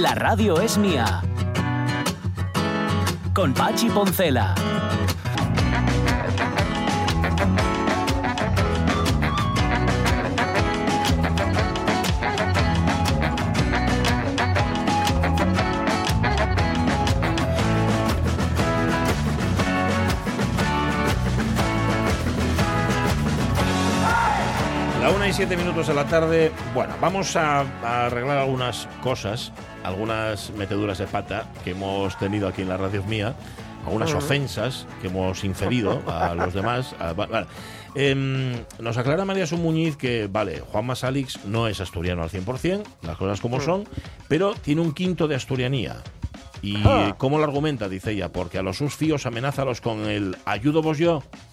La radio es mía. Con Pachi Poncela. La una y siete minutos de la tarde. Bueno, vamos a, a arreglar algunas cosas, algunas meteduras de pata que hemos tenido aquí en la radio mía, algunas ofensas que hemos inferido a los demás. a- va- vale. Em, nos aclara María Sumuñiz que, vale, Juan Masalix no es asturiano al 100%, las cosas como son, pero tiene un quinto de asturianía. ¿Y cómo lo argumenta? Dice ella, porque a los sus fíos amenázalos con el ayudo vos yo.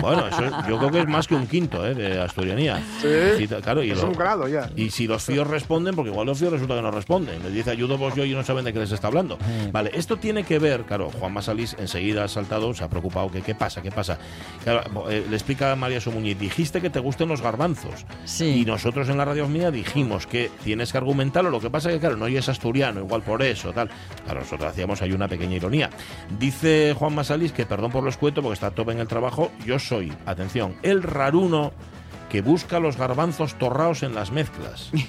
Bueno, eso es- yo creo que es más que un quinto ¿eh? de asturianía. Sí. claro, y, Es lo- un grado ya. y si los fíos responden, porque igual los fíos resulta que no responden. Les dice ayudo vos yo y no saben de qué les está hablando. Vale, esto tiene que ver, claro, Juan Masalís enseguida ha saltado, se ha preocupado, que qué pasa, qué pasa. Claro, eh, le explica a María Somuñiz, dijiste que te gusten los garbanzos. Sí. Y nosotros en la radio mía dijimos que tienes que argumentarlo, lo que pasa que, claro, no es asturiano, igual por eso, tal. Claro, nosotros hacíamos ahí una pequeña ironía. Dice Juan Masalís que, perdón por lo escueto, porque está a tope en el trabajo, yo soy, atención, el raruno que busca los garbanzos torrados en las mezclas.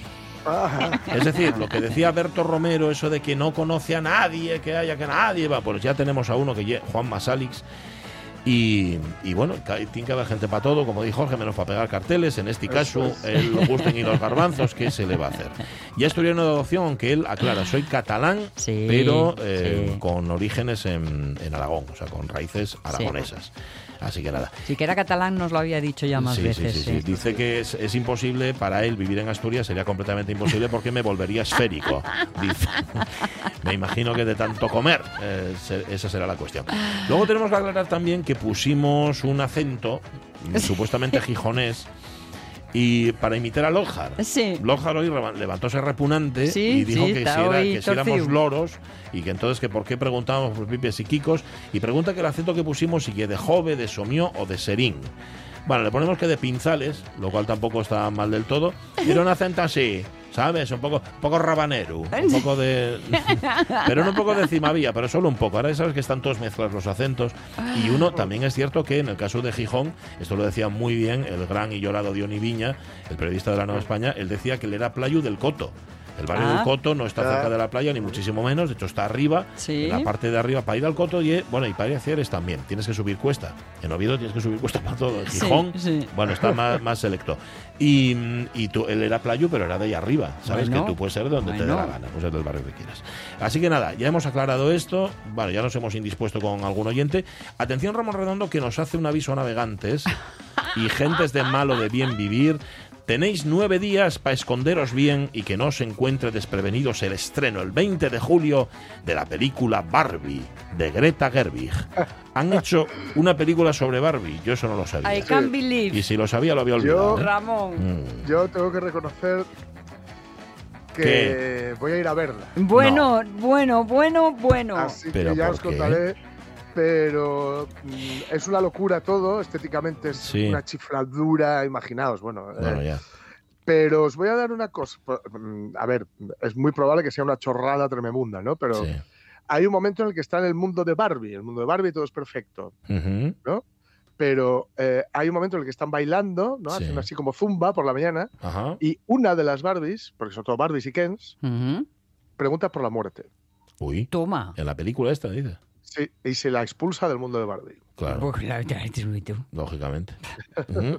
Es decir, lo que decía Berto Romero, eso de que no conoce a nadie, que haya que nadie, va, pues ya tenemos a uno que Juan Masalix. Y, y bueno, tiene que haber gente para todo, como dijo Jorge, menos para pegar carteles. En este caso, él lo gusten y los garbanzos, ¿qué se le va a hacer? Ya asturiano de adopción, aunque él aclara, soy catalán, Sí, pero eh, sí. con orígenes en, en Aragón, o sea, con raíces aragonesas. Así que nada. Si que era catalán nos lo había dicho ya más Sí, veces. sí, sí, sí. sí. Dice que es, es imposible para él vivir en Asturias, sería completamente imposible porque me volvería esférico. Dice. me imagino que de tanto comer, eh, se- esa será la cuestión. Luego tenemos que aclarar también que pusimos un acento, supuestamente gijonés, y para imitar a Lojar. Sí. Lojar hoy levantóse repugnante Sí, y dijo sí, que, si, era- hoy que si éramos loros y que entonces que por qué preguntábamos por pipes y kikos y pregunta que el acento que pusimos si que de jove, de somió o de serín. Bueno, le ponemos que de pinzales, lo cual tampoco está mal del todo, pero un acento así, ¿sabes? Un poco, un poco rabanero, un poco de... pero no un poco de cimavía, pero solo un poco. Ahora ya sabes que están todos mezclados los acentos. Y uno, también es cierto que en el caso de Gijón, esto lo decía muy bien el gran y llorado Diony Viña, el periodista de la Nueva España, él decía que él era playu del Coto. El barrio Ah. del Coto no está Ah. cerca de la playa, ni muchísimo menos, de hecho está arriba, Sí. en la parte de arriba para ir al Coto y, bueno, y para ir a Cieres también, tienes que subir cuesta. En Oviedo tienes que subir cuesta para todo. En Gijón, sí. bueno, está más, más selecto. Y, mm, y tú, él era playu, pero era de ahí arriba, ¿sabes? Bueno, que tú puedes ser de donde te dé la gana, pues ser del barrio que quieras. Así que nada, ya hemos aclarado esto, bueno, ya nos hemos indispuesto con algún oyente. Atención Ramón Redondo que nos hace un aviso a navegantes y gentes de malo de bien vivir. Tenéis nueve días para esconderos bien y que no os encuentre desprevenidos el estreno el 20 de julio de la película Barbie de Greta Gerwig. Han hecho una película sobre Barbie, yo eso no lo sabía. I can't believe. Y si lo sabía lo había olvidado. Yo- ¿eh? Ramón. Mm. Yo tengo que reconocer que ¿Qué? voy a ir a verla. Bueno, bueno, bueno, bueno. Así ¿Pero que ya os qué? contaré. Pero mm, es una locura todo, estéticamente es Sí. una chifladura, imaginaos, bueno. eh, ya. Pero os voy a dar una cosa. mm, A ver, es muy probable que sea una chorrada tremenda, ¿no? Pero Sí. hay un momento en el que está en el mundo de Barbie. El mundo de Barbie todo es perfecto. ¿no? Pero eh, hay un momento en el que están bailando, ¿no? Sí. Hacen así como zumba por la mañana. Ajá. Y una de las Barbies, porque son todas Barbies y Kens, pregunta por la muerte. Uy. Toma. En la película esta, dice. Sí, y se la expulsa del mundo de Barbie. Claro. Pues la verdad es que tú. lógicamente.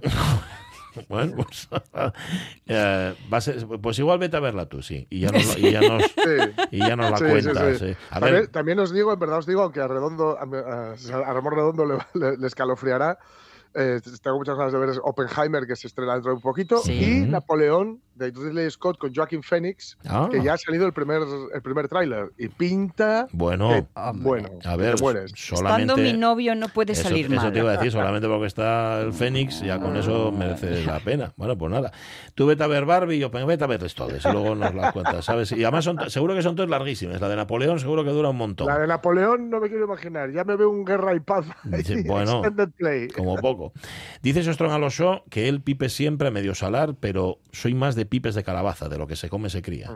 Bueno, pues, eh, va a ser- pues igual vete a verla tú, sí. Y ya nos, y ya nos, Sí. y ya nos la Sí, cuentas. sí. sí. A También, ver, también os digo, en verdad os digo, aunque a Redondo, a, a- Ramón Redondo le, le- le escalofriará, eh, tengo muchas ganas de ver Oppenheimer, que se estrena dentro de un poquito, Sí. y Napoleón de Ridley Scott con Joaquin Phoenix, Ah. que ya ha salido el primer, el primer tráiler y pinta Bueno, que- bueno, a ver, solamente... Estando mi novio no puede Eso, salir eso mal. te iba a decir, solamente porque está el Fénix, ya con eso merece la pena. Bueno, pues nada. Tú vete a ver Barbie y yo, vete a verles todas y luego nos las cuentas, ¿sabes? Y además son, seguro que son todas larguísimas. La de Napoleón seguro que dura un montón. La de Napoleón no me quiero imaginar, ya me veo un Guerra y Paz. Sí, bueno. Play. Como poco. Dice Sostron Alonso que él pipe siempre a medio salar, pero soy más de pipes de calabaza, de lo que se come se cría.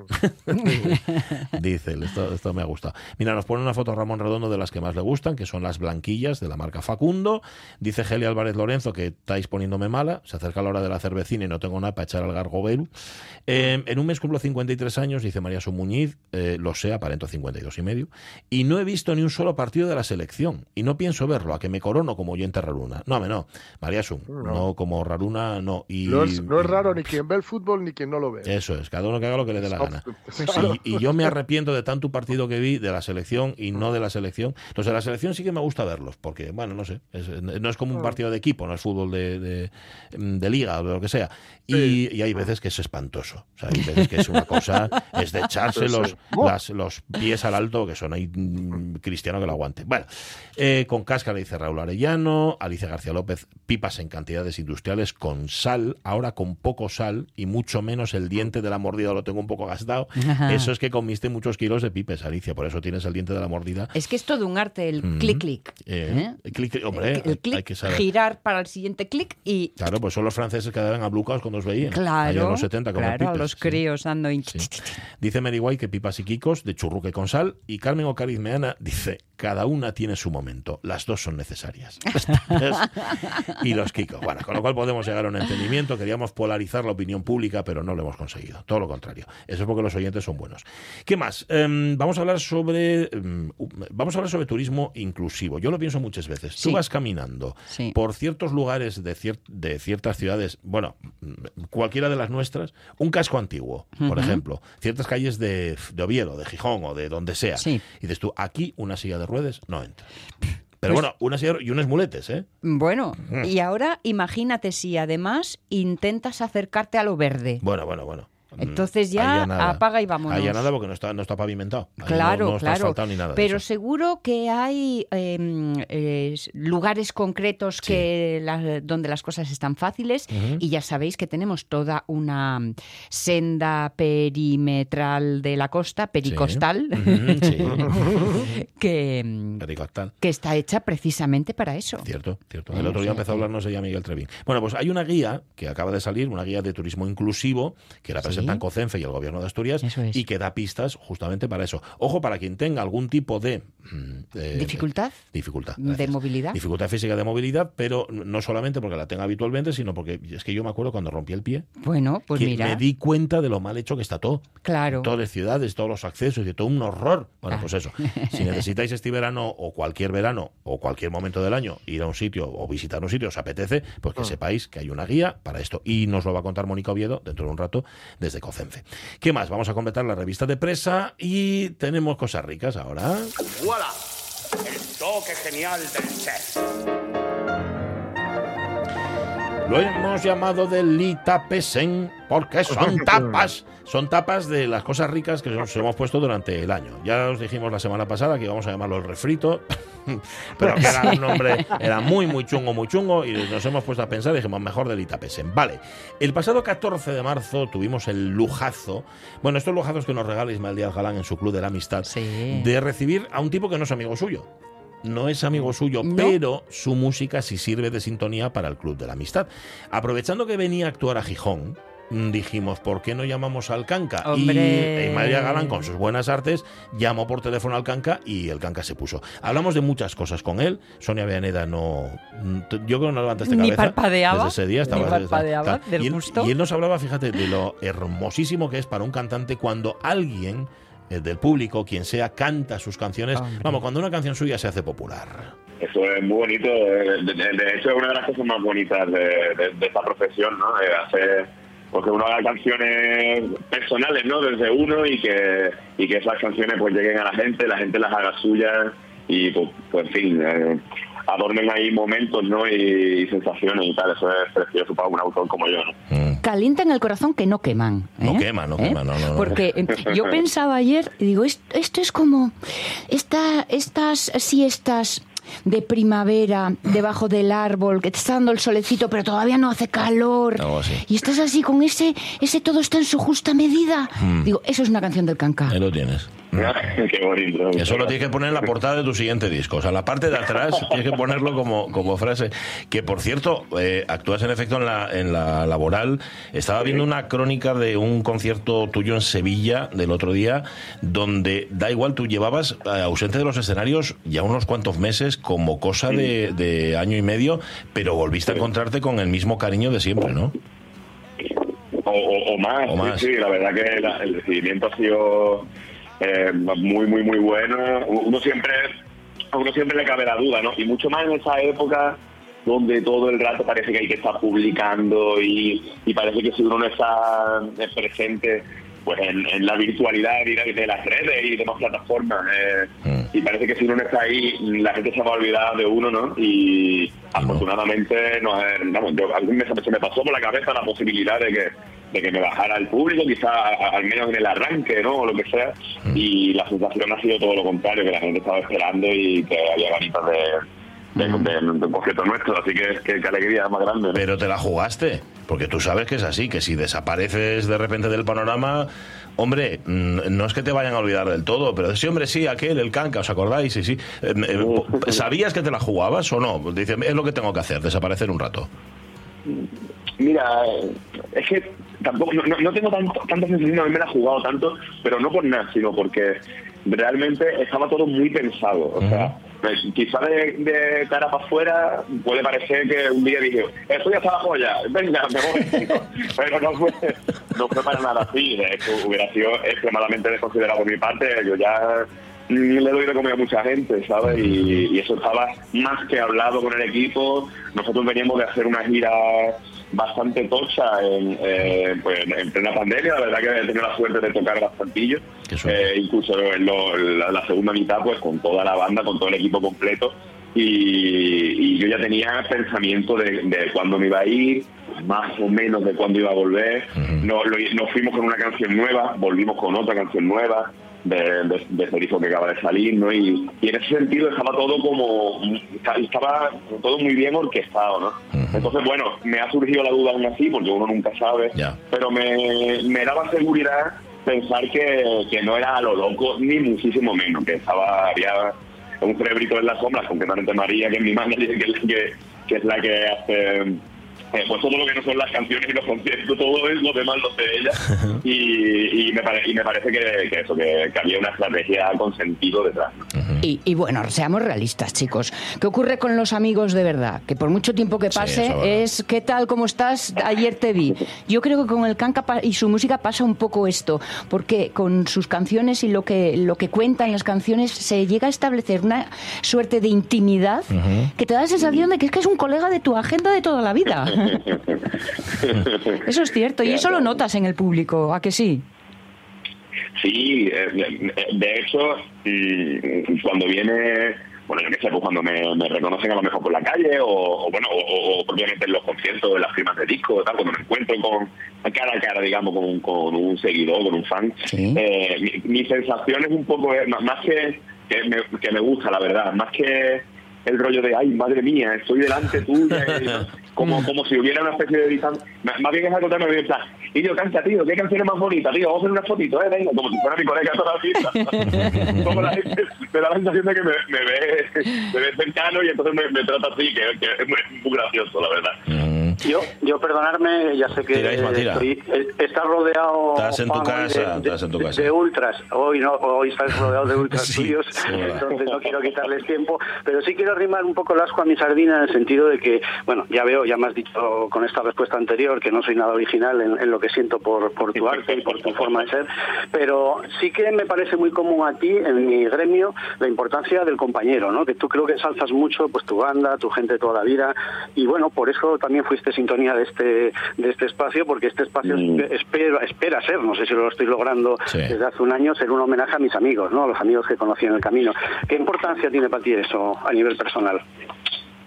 Dice él, esto, esto me ha gustado. Mira, nos pone una foto Ramón Redondo de las que más le gustan, que son las blanquillas de la marca Facundo. Dice Geli Álvarez Lorenzo que estáis poniéndome mala, se acerca la hora de la cervecina y no tengo nada para echar al gargobelu. Eh, en un mes cumplo 53 años, dice María Sumuñiz, eh, lo sé, aparento 52 y medio, y no he visto ni un solo partido de la selección, y no pienso verlo, a que me corono como oyente raruna. No, me no, María Sum, no. como raruna, no. Y, No es, no es raro ni quien ve el fútbol ni quien no lo ve. Eso es, cada uno que haga lo que le dé la gana. Y, yo me arrepiento de tanto partido que vi de la selección y no de la selección. Los de la selección sí que me gusta verlos, porque, bueno, no sé, es- no es como un partido de equipo, no es fútbol de, de- de liga o de lo que sea. Y, y hay veces que es espantoso. O sea, hay veces que es una cosa, es de echarse los, las- los pies al alto, que son ahí mm, cristiano que lo aguante. Bueno, eh, con cáscara dice Raúl Arellano, Alicia García López, pipas en cantidades industriales con sal, ahora con poco sal y mucho menos el diente de la mordida lo tengo un poco gastado. Ajá. Eso es que comiste muchos kilos de pipes, Alicia, por eso tienes el diente de la mordida. Es que es todo un arte el Mm. clic clic. Eh, ¿eh? clic, clic, hombre, el hay que saber. girar para el siguiente clic y Claro, pues son los franceses que quedaban ablucados cuando os veían. Claro, en los 70 comer claro, pipes, los críos Sí. Dice White que pipas y quicos de churruque con sal y Carmen Ocarizmeana dice cada una tiene su momento, las dos son necesarias. Y los quicos. Bueno, con lo cual podemos llegar a un entendimiento, queríamos polarizar la opinión pública, pero no lo hemos conseguido. Todo lo contrario. Eso es porque los oyentes son buenos. ¿Qué más? Em, vamos a hablar sobre em, vamos a hablar sobre turismo inclusivo. Yo lo pienso muchas veces. Tú vas caminando Sí. por ciertos lugares de, cier- de ciertas ciudades, bueno, mm, cualquiera de las nuestras, un casco antiguo, por ejemplo, ciertas calles de, de Oviedo, de Gijón o de donde sea. Sí. Y dices tú, aquí una silla de ruedas no entra. Pero Pues- bueno, una silla de- y unos muletes, ¿eh? Bueno, Mm. y ahora imagínate si además intentas acercarte a lo verde. Bueno, bueno, bueno. Mm, Entonces ya apaga y vámonos. Ahí ya nada porque no está, no está pavimentado. Ahí no- Claro, no, está claro. ni nada Pero seguro que hay em, eh, lugares concretos Sí. que la- donde las cosas están fáciles y ya sabéis que tenemos toda una senda perimetral de la costa, pericostal, sí. que, em, Pericostal. que está hecha precisamente para eso. Cierto, cierto. El otro día empezó a hablarnos ella Miguel Trevín. Bueno, pues hay una guía que acaba de salir, una guía de turismo inclusivo, que la Sí. Presentan COCENFE y el gobierno de Asturias, es. y que da pistas justamente para eso. Ojo, para quien tenga algún tipo de... mm, de- ¿Dificultad? Dificultad. ¿De movilidad? Dificultad física de movilidad, pero no solamente porque la tenga habitualmente, sino porque es que yo me acuerdo cuando rompí el pie, Bueno, pues que mira, me di cuenta de lo mal hecho que está todo. claro. Todas las ciudades, todos los accesos y todo un horror. Bueno, Ah. pues eso. Si necesitáis este verano o cualquier verano o cualquier momento del año ir a un sitio o visitar un sitio, os apetece, pues que Ah. sepáis que hay una guía para esto. Y nos lo va a contar Mónica Oviedo dentro de un rato desde Cocenfe. ¿Qué más? Vamos a completar la revista de presa y tenemos cosas ricas ahora. ¡Voilà! El toque genial del chef. Lo hemos llamado de Litapesen porque son tapas. Son tapas de las cosas ricas que nos hemos puesto durante el año. Ya os dijimos la semana pasada que íbamos a llamarlo el refrito, pero que era un nombre, era muy, muy chungo, muy chungo, y nos hemos puesto a pensar y dijimos, mejor de Litapesen. Vale, el pasado 14 de marzo tuvimos el lujazo, bueno, estos lujazos que nos regala Ismael Díaz Galán en su Club de la Amistad, Sí. de recibir a un tipo que no es amigo suyo. No es amigo suyo, No. pero su música sí sirve de sintonía para el Club de la Amistad. Aprovechando que venía a actuar a Gijón, mm, dijimos, ¿por qué no llamamos al Canca? Hombre. Y eh, María Galán, con sus buenas artes, llamó por teléfono al Canca y el Canca se puso. Hablamos de muchas cosas con él. Sonia Vianeda no. mm, Yo creo que no levantaste Ni cabeza. parpadeaba, Desde ese día estaba. ni parpadeaba del y él, gusto. Y él nos hablaba, fíjate, de lo hermosísimo que es para un cantante cuando alguien del público, quien sea, canta sus canciones. Hombre. Vamos, cuando una canción suya se hace popular. Eso es muy bonito. eh, De, de- de hecho, es una de las cosas más bonitas de, de- de esta profesión, ¿no? De hacer pues que uno haga canciones personales, ¿no? Desde uno y que, y que esas canciones pues lleguen a la gente, la gente las haga suyas y pues, pues, en fin, eh, adornen ahí momentos, ¿no? Y, sensaciones y tal. Eso es precioso para un autor como yo, ¿no? Calientan el corazón que no queman. No ¿eh? quema, no ¿Eh? quema, no, no, no. Porque yo pensaba ayer, y digo, "Est- esto es como esta, estas siestas de primavera debajo del árbol, que te está dando el solecito, pero todavía no hace calor. Algo así. Y estás así con ese, ese todo está en su justa medida. Hmm. Digo, eso es una canción del canca. Ahí lo tienes. Qué bonito. Eso lo tienes que poner en la portada de tu siguiente disco. O sea, la parte de atrás tienes que ponerlo como, como frase. Que, por cierto, eh, actúas en efecto en la, en la laboral. Estaba viendo una crónica de un concierto tuyo en Sevilla del otro día, donde da igual, tú llevabas eh, ausente de los escenarios ya unos cuantos meses, como cosa de, de año y medio, pero volviste a encontrarte con el mismo cariño de siempre, ¿no? O, o- o más, O sí, más. sí, la verdad que la- el recibimiento ha sido eh, muy, muy, muy bueno. Uno siempre, a uno siempre le cabe la duda, ¿no? Y mucho más en esa época donde todo el rato parece que hay que estar publicando y, y parece que si uno no está presente pues en, en la virtualidad de, las redes y demás plataformas eh, Mm. y parece que si uno no está ahí la gente se va a olvidar de uno no y afortunadamente no, vamos, yo, a mí me- se me pasó por la cabeza la posibilidad de que de que me bajara el público, quizá a- a- al menos en el arranque, ¿no? O lo que sea. Y la sensación ha sido todo lo contrario, que la gente estaba esperando y que había ganitas de, de, de- de un concierto nuestro. Así que, que, que alegría más grande. ¿no? Pero te la jugaste, porque tú sabes que es así, que si desapareces de repente del panorama, hombre, mm, no es que te vayan a olvidar del todo, pero sí, hombre, sí, aquel, el canca, ¿os acordáis? Sí, sí. Eh, eh, ¿Sabías que te la jugabas o no? Dice, es lo que tengo que hacer, desaparecer un rato. Mira, es que tampoco no, no- no tengo tanto, tanta sensación de haberme la jugado tanto, pero no por nada, sino porque realmente estaba todo muy pensado. O sea, pues, quizá de, de cara para afuera puede parecer que un día dije, esto ya está abajo ya, venga, me voy. pero no fue, no fue para nada así. Hecho, hubiera sido extremadamente desconsiderado por mi parte. Yo ya le doy de comer a mucha gente, ¿sabes? Y, y eso estaba más que hablado con el equipo. Nosotros veníamos de hacer una gira bastante tocha en, eh, pues, en plena pandemia. La verdad que he tenido la suerte de tocar bastantillo. Eh, incluso en lo- la, la segunda mitad, pues con toda la banda, con todo el equipo completo. Y, y yo ya tenía pensamiento de, de cuándo me iba a ir, más o menos de cuándo iba a volver. nos, lo- nos fuimos con una canción nueva, volvimos con otra canción nueva de, de, de ese disco que acaba de salir, ¿no? Y, y en ese sentido estaba todo como, estaba todo muy bien orquestado, ¿no? Entonces, bueno, me ha surgido la duda aún así, porque uno nunca sabe, pero me, me daba seguridad pensar que, que no era a lo loco, ni muchísimo menos, que estaba, había un cerebrito en las sombras, concretamente María, que es mi manager, que que, que, es la que hace eh, pues todo lo que no son las canciones y los conciertos, todo es lo demás lo hace ella. Y, y, me, pare- y me parece que, que eso, que, que había una estrategia con sentido detrás. ¿no? Y, y bueno, seamos realistas, chicos. ¿Qué ocurre con los amigos de verdad? Que por mucho tiempo que pase es ¿qué tal? ¿Cómo estás? Ayer te vi. Yo creo que con el Canca pa- y su música pasa un poco esto, porque con sus canciones y lo que, lo que cuentan las canciones se llega a establecer una suerte de intimidad que te da la sensación de que es que es un colega de tu agenda de toda la vida. Eso es cierto, y eso lo notas en el público, ¿a que sí? Sí, eh, de hecho, mm, cuando viene, bueno, yo qué sé, pues cuando me, me reconocen a lo mejor por la calle o, o bueno, o, o- propiamente en los conciertos, en las firmas de disco, tal, cuando me encuentro con cara a cara, digamos, con, con un seguidor, con un fan, Sí. eh, mi, mi sensación es un poco, eh, más- más que, que, me, que me gusta, la verdad, más que el rollo de, ay, madre mía, estoy delante tuya, como, como si hubiera una especie de distancia. Más bien es algo también en plan, y yo, canta, tío, qué canción es más bonita, tío, vamos a hacer una fotito, eh, venga, como si fuera mi colega toda la vida. como la gente me da la sensación de que me, me ve, me ve cercano y entonces me, me trata así, que, que es muy, muy gracioso, la verdad. Mm. Yo, yo perdonarme, ya sé que Tira, Isma, tira. estoy- eh, estás rodeado Estás en tu casa, estás en tu de- casa. de ultras. Hoy no, hoy estás rodeado de ultras Sí, tuyos, sí, verdad. entonces no quiero quitarles tiempo, pero sí quiero arrimar un poco el asco a mi sardina en el sentido de que, bueno, ya veo, ya me has dicho con esta respuesta anterior que no soy nada original en, en lo que siento por, por tu arte y por tu forma de ser, pero sí que me parece muy común a ti, en mi gremio, la importancia del compañero, ¿no? Que tú creo que ensalzas mucho pues tu banda, tu gente toda la vida, y bueno, por eso también fuiste sintonía de este de este espacio, porque este espacio Mm. espera, espera ser, no sé si lo estoy logrando Sí. desde hace un año, ser un homenaje a mis amigos, ¿no? A los amigos que conocí en el camino. ¿Qué importancia tiene para ti eso a nivel personal?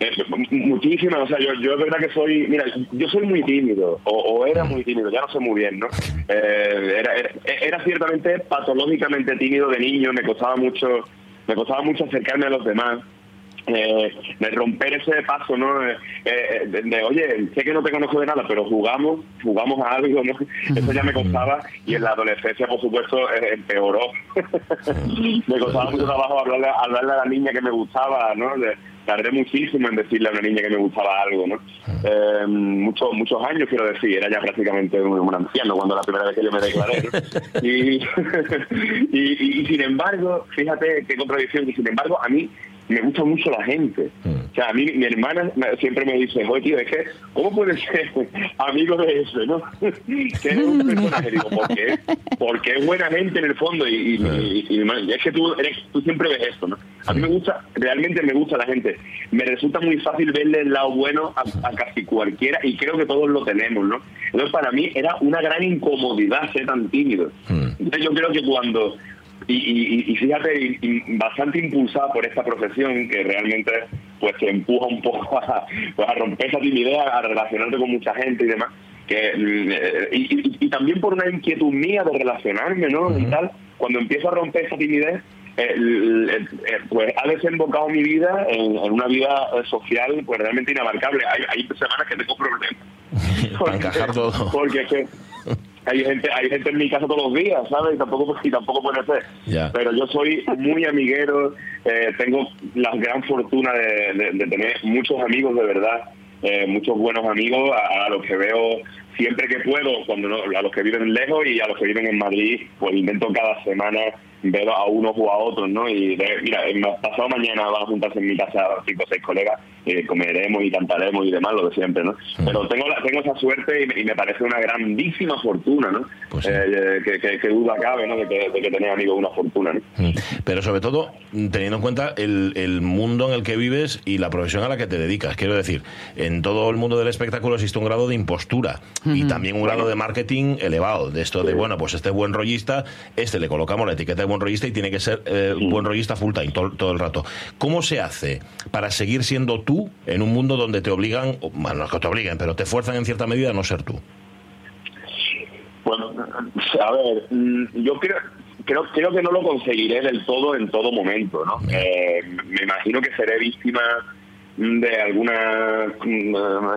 Eh, muchísimas, o sea, yo, yo es verdad que soy, mira, yo soy muy tímido, o, o era muy tímido, ya no sé muy bien, ¿no? Eh, era, era, era ciertamente patológicamente tímido de niño, me costaba mucho, me costaba mucho acercarme a los demás. Eh, de romper ese paso, ¿no? Eh, eh, de, de, oye, sé que no te conozco de nada, pero jugamos, jugamos a algo, ¿no? Eso ya me costaba y en la adolescencia, por supuesto, eh, empeoró. me costaba mucho trabajo hablarle, hablarle a la niña que me gustaba, ¿no? De- tardé muchísimo en decirle a una niña que me gustaba algo, ¿no? Eh, muchos muchos años, quiero decir, era ya prácticamente un, un anciano cuando la primera vez que yo me declaré, ¿no? y, y, y- y sin embargo, fíjate qué contradicción, y sin embargo, a mí me gusta mucho la gente. O sea, a mí mi hermana siempre me dice, oye, tío, es que, ¿cómo puedes ser amigo de ese, no? que es un personaje, digo, ¿por qué? Porque es buena gente en el fondo y, y- y- y- y es que tú, eres, tú siempre ves esto, ¿no? A mí me gusta, realmente me gusta la gente. Me resulta muy fácil verle el lado bueno a, a casi cualquiera y creo que todos lo tenemos, ¿no? Entonces, para mí era una gran incomodidad ser tan tímido. Entonces, yo creo que cuando y, y- y fíjate, y- bastante impulsada por esta profesión que realmente pues te empuja un poco a, pues, a romper esa timidez, a relacionarte con mucha gente y demás. que eh, y, también por una inquietud mía de relacionarme, ¿no? Y tal, cuando empiezo a romper esa timidez, eh, el- el- eh, pues ha desembocado mi vida en, en una vida eh, social pues realmente inabarcable. Hay, hay semanas que tengo problemas. Para encajar todo. Porque es que hay gente, hay gente en mi casa todos los días, ¿sabes? Y tampoco, y tampoco puede ser. Pero yo soy muy amiguero, eh, tengo la gran fortuna de, de- de tener muchos amigos de verdad, eh, muchos buenos amigos a, a los que veo siempre que puedo, cuando no- a los que viven lejos y a los que viven en Madrid, pues intento cada semana ver a unos o a otros, ¿no? Y de- mira, pasado mañana van a juntarse en mi casa cinco o seis colegas, eh, comeremos y cantaremos y demás, lo de siempre, ¿no? Pero tengo la, tengo esa suerte y me, y me parece una grandísima fortuna, ¿no? Pues sí. Eh, que, que, que duda cabe, ¿no? De que, de que tener amigos una fortuna, ¿no? Mm. Pero sobre todo, teniendo en cuenta el, el mundo en el que vives y la profesión a la que te dedicas. Quiero decir, en todo el mundo del espectáculo existe un grado de impostura y también un grado de marketing elevado. De esto de, bueno, pues este es buen rollista, este le colocamos la etiqueta de buen rollista y tiene que ser eh, buen rollista full time todo, todo el rato. ¿Cómo se hace para seguir siendo tú en un mundo donde te obligan, bueno, no es que te obliguen, pero te fuerzan en cierta medida a no ser tú? Bueno, a ver, mm, yo creo, creo, creo que no lo conseguiré del todo en todo momento, ¿no? Eh, me imagino que seré víctima de alguna mm,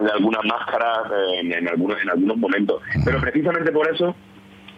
de alguna máscara eh, en, en algunos en algunos momentos, pero precisamente por eso,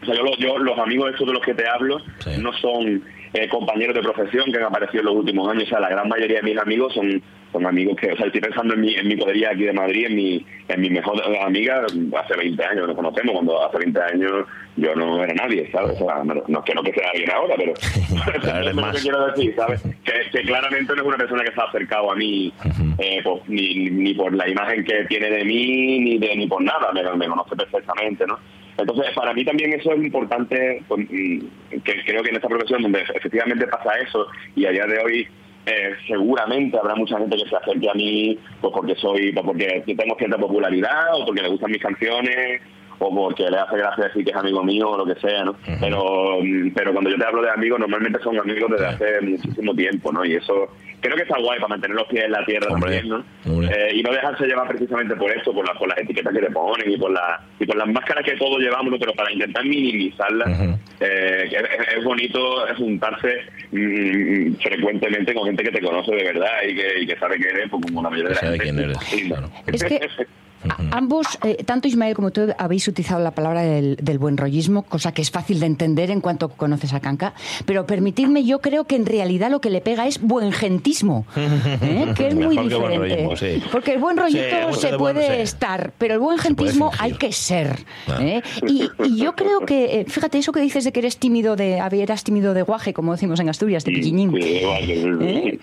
o sea, yo, yo los amigos estos de los que te hablo Sí. no son eh, compañeros de profesión que han aparecido en los últimos años, o sea, la gran mayoría de mis amigos son son amigos que, o sea, estoy pensando en mi, en mi podería aquí de Madrid, en mi, en mi mejor amiga, hace 20 años nos conocemos, cuando hace 20 años yo no era nadie, ¿sabes? O sea, no, que no que sea alguien ahora, pero Claro, es lo que quiero decir, ¿sabes? Que, que claramente no es una persona que se ha acercado a mí eh, por- ni, ni por la imagen que tiene de mí, ni de ni por nada, me, me conoce perfectamente, ¿no? Entonces, para mí también eso es importante, pues, mm, que creo que en esta profesión donde efectivamente pasa eso, y a día de hoy eh, seguramente habrá mucha gente que se acerque a mí pues porque soy pues porque tengo cierta popularidad o porque le gustan mis canciones o porque le hace gracia decir que es amigo mío o lo que sea, ¿no? Pero mm, pero cuando yo te hablo de amigos, normalmente son amigos desde hace muchísimo tiempo, ¿no? Y eso creo que está guay para mantener los pies en la tierra Hombre, también, ¿no? Eh, y no dejarse llevar precisamente por eso, por, la- por las etiquetas que te ponen y por, la, y por las máscaras que todos llevamos, ¿no? pero para intentar minimizarlas, eh, que es, es bonito juntarse mm, frecuentemente con gente que te conoce de verdad y que, y que sabe que eres, pues, como la mayoría de la Sabe gente. quién eres, Sí, ¿no? claro. Es que a- ambos, eh, tanto Ismael como tú, habéis utilizado la palabra del, del buen rollismo, cosa que es fácil de entender en cuanto conoces a Canca, pero permitidme, yo creo que en realidad lo que le pega es buen gentismo, ¿eh? que es muy Mejor diferente. rollismo, sí. Porque el buen rollito Sí, se puede sí. estar, pero el buen gentismo hay que ser. Claro. ¿eh? Y, y yo creo que, eh, fíjate, eso que dices de que eres tímido de, eras tímido de guaje, como decimos en Asturias, de piquiñín.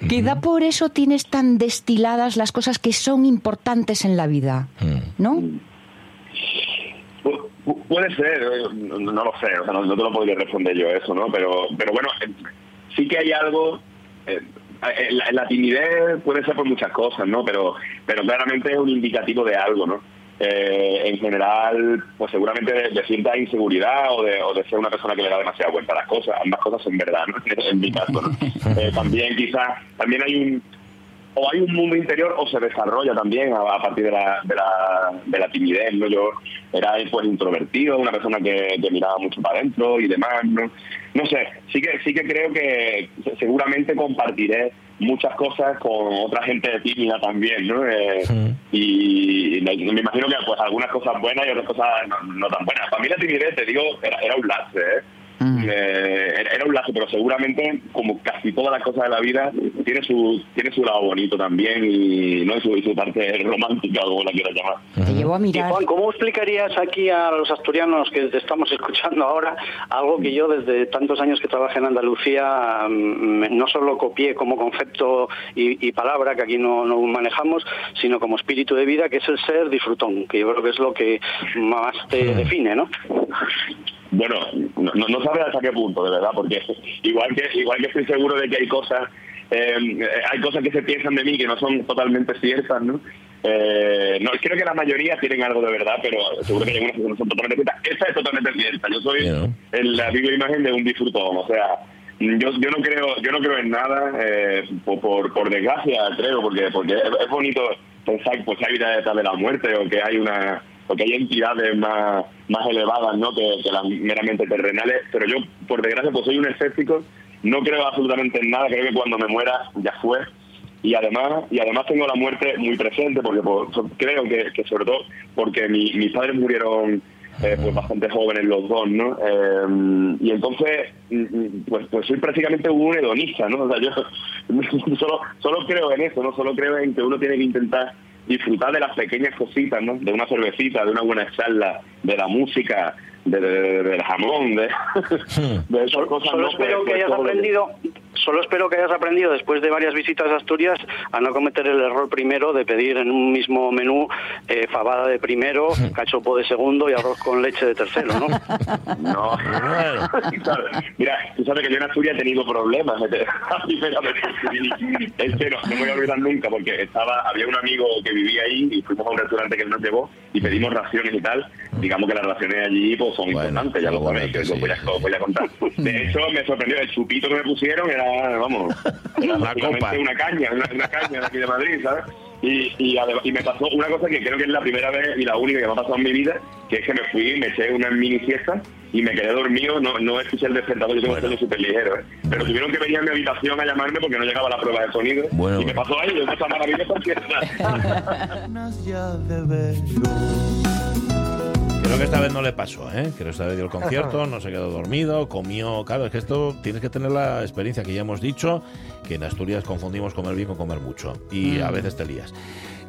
Quizá por eso tienes tan destiladas las cosas que son importantes en la vida, Mm. ¿No? Pu- pu- Puede ser, eh, no, no lo sé, o sea, no, no te lo podría responder yo eso, ¿no? Pero, pero bueno, eh, sí que hay algo. eh, eh, la, la timidez puede ser por muchas cosas, ¿no? Pero, pero claramente es un indicativo de algo, ¿no? Eh, en general, pues seguramente de, de cierta inseguridad o de, o de ser una persona que le da demasiada vuelta a las cosas. Ambas cosas son verdad, ¿no? En mi caso, ¿no? Eh, también quizás, también hay un o hay un mundo interior o se desarrolla también a, a partir de la, de, la, de la timidez, ¿no? Yo era pues introvertido, una persona que, que miraba mucho para adentro y demás, ¿no? No sé, sí que, sí que creo que seguramente compartiré muchas cosas con otra gente tímida también, ¿no? Eh, Y me, me imagino que pues algunas cosas buenas y otras cosas no, no tan buenas. Para mí la timidez, te digo, era, era un lastre, ¿eh? Eh, era un lazo, pero seguramente, como casi todas las cosas de la vida, tiene su tiene su lado bonito también y no y su, y su parte romántica, como la quieras llamar. Te llevo a Y mirar. Juan, ¿cómo explicarías aquí a los asturianos que te estamos escuchando ahora algo que yo desde tantos años que trabajé en Andalucía mm, no solo copié como concepto y, y palabra que aquí no, no manejamos, sino como espíritu de vida, que es el ser disfrutón, que yo creo que es lo que más te define, ¿no? Bueno, no, no sabes hasta qué punto, de verdad, porque igual que igual que estoy seguro de que hay cosas eh, eh, hay cosas que se piensan de mí que no son totalmente ciertas, ¿no? Eh, no, creo que la mayoría tienen algo de verdad, pero seguro que hay algunas que no son totalmente ciertas. Esta es totalmente cierta. Yo soy el- la viva imagen de un disfrutón, o sea, yo, yo no creo yo no creo en nada eh, por, por, por desgracia creo porque porque es, bonito pensar pues, que hay vida detrás de la muerte o que hay una o que hay entidades más más elevadas no que, que las meramente terrenales pero yo por desgracia pues soy un escéptico no creo absolutamente en nada creo que cuando me muera ya fue y además y además tengo la muerte muy presente porque por- so- creo que, que sobre todo porque mi- mis padres murieron eh, pues bastante jóvenes los dos, ¿no? Eh, y entonces, mm, mm, pues, pues soy prácticamente un hedonista, ¿no? O sea, yo solo, solo creo en eso, ¿no? Solo creo en que uno tiene que intentar disfrutar de las pequeñas cositas, ¿no? De una cervecita, de una buena charla, de la música, de, de- de- del jamón, de, de esas cosas. Solo ¿no? espero que hayas aprendido, solo espero que hayas aprendido después de varias visitas a Asturias a no cometer el error primero de pedir en un mismo menú eh, fabada de primero, cachopo de segundo y arroz con leche de tercero, ¿no? No, Claro. Mira, tú sabes que yo en Asturias he tenido problemas. La primera vez que vine. Es que no, no me voy a olvidar nunca porque estaba, había un amigo que vivía ahí y fuimos a un restaurante que él nos llevó y pedimos raciones y tal. Digamos que las raciones allí pues son Bueno, importantes, ya lo bueno, sabéis, que sí, voy, a, sí. voy a contar. De hecho, me sorprendió, el chupito que me pusieron era, vamos, era Una copa. una caña, una, una caña de aquí de Madrid, ¿sabes? Y, y, además- y me pasó una cosa que creo que es la primera vez y la única que me ha pasado en mi vida, que es que me fui, me eché una mini siesta y me quedé dormido, no, no escuché el despertador, yo tengo un sueño súper ligero, ¿eh? pero tuvieron que venir a mi habitación a llamarme porque no llegaba la prueba de sonido Bueno, y me bueno. pasó ahí, una cosa maravillosa fiesta. Creo que esta vez no le pasó, ¿eh? Creo que esta vez dio el concierto, no se quedó dormido, comió. Claro, es que esto tienes que tener la experiencia que ya hemos dicho, que en Asturias confundimos comer bien con comer mucho. Y a veces te lías.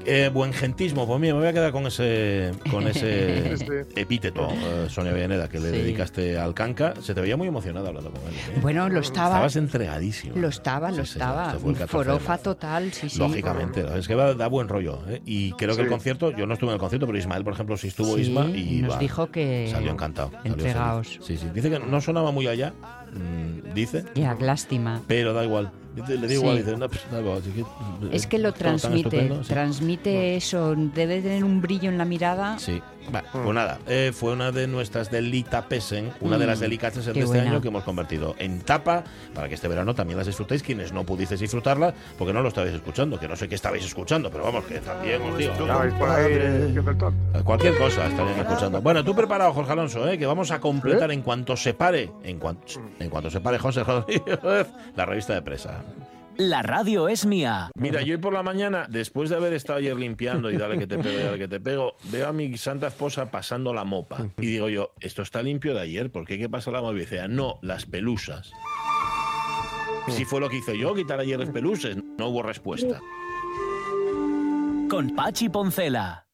Eh, buen gentismo, pues mira, me voy a quedar con ese con ese Sí. epíteto, eh, Sonia Villaneda, que le Sí. dedicaste al canca. Se te veía muy emocionada hablando con él. ¿eh? Bueno, lo estaba. Estabas entregadísimo. Lo estaba, lo estaba. este fue el 14 de Forofa total, sí, sí. Lógicamente, es que va, da buen rollo. ¿eh? Y creo que el concierto, yo no estuve en el concierto, pero Ismael, por ejemplo, sí estuvo Isma y nos va, dijo que salió encantado. entregaos. Sí, sí. Dice que no sonaba muy allá, mm, dice, Ya, lástima. pero da igual. Le digo Sí. así que, Es eh, que lo transmite, sí. transmite eso, debe tener un brillo en la mirada. Sí. Va, pues nada, eh, fue una de nuestras Delitapesen, una de las Mm, delicatessen de este buena. año que hemos convertido en tapa para que este verano también las disfrutéis quienes no pudisteis disfrutarlas porque no lo estabais escuchando, que no sé qué estabais escuchando, pero vamos, que también os digo. El tonto. Cualquier cosa estarían escuchando. Bueno, tú preparado, Jorge Alonso, ¿eh? que vamos a completar en cuanto se pare, en cuanto, en cuanto se pare José Rodríguez, la revista de presa. La radio es mía. Mira, yo hoy por la mañana, después de haber estado ayer limpiando y dale que te pego, dale que te pego, veo a mi santa esposa pasando la mopa. Y digo yo, esto está limpio de ayer, ¿por qué qué pasa la mopa? Y dice, "Ah, no, las pelusas. Si fue lo que hice yo, quitar ayer las peluses, no hubo respuesta. Con Pachi Poncela.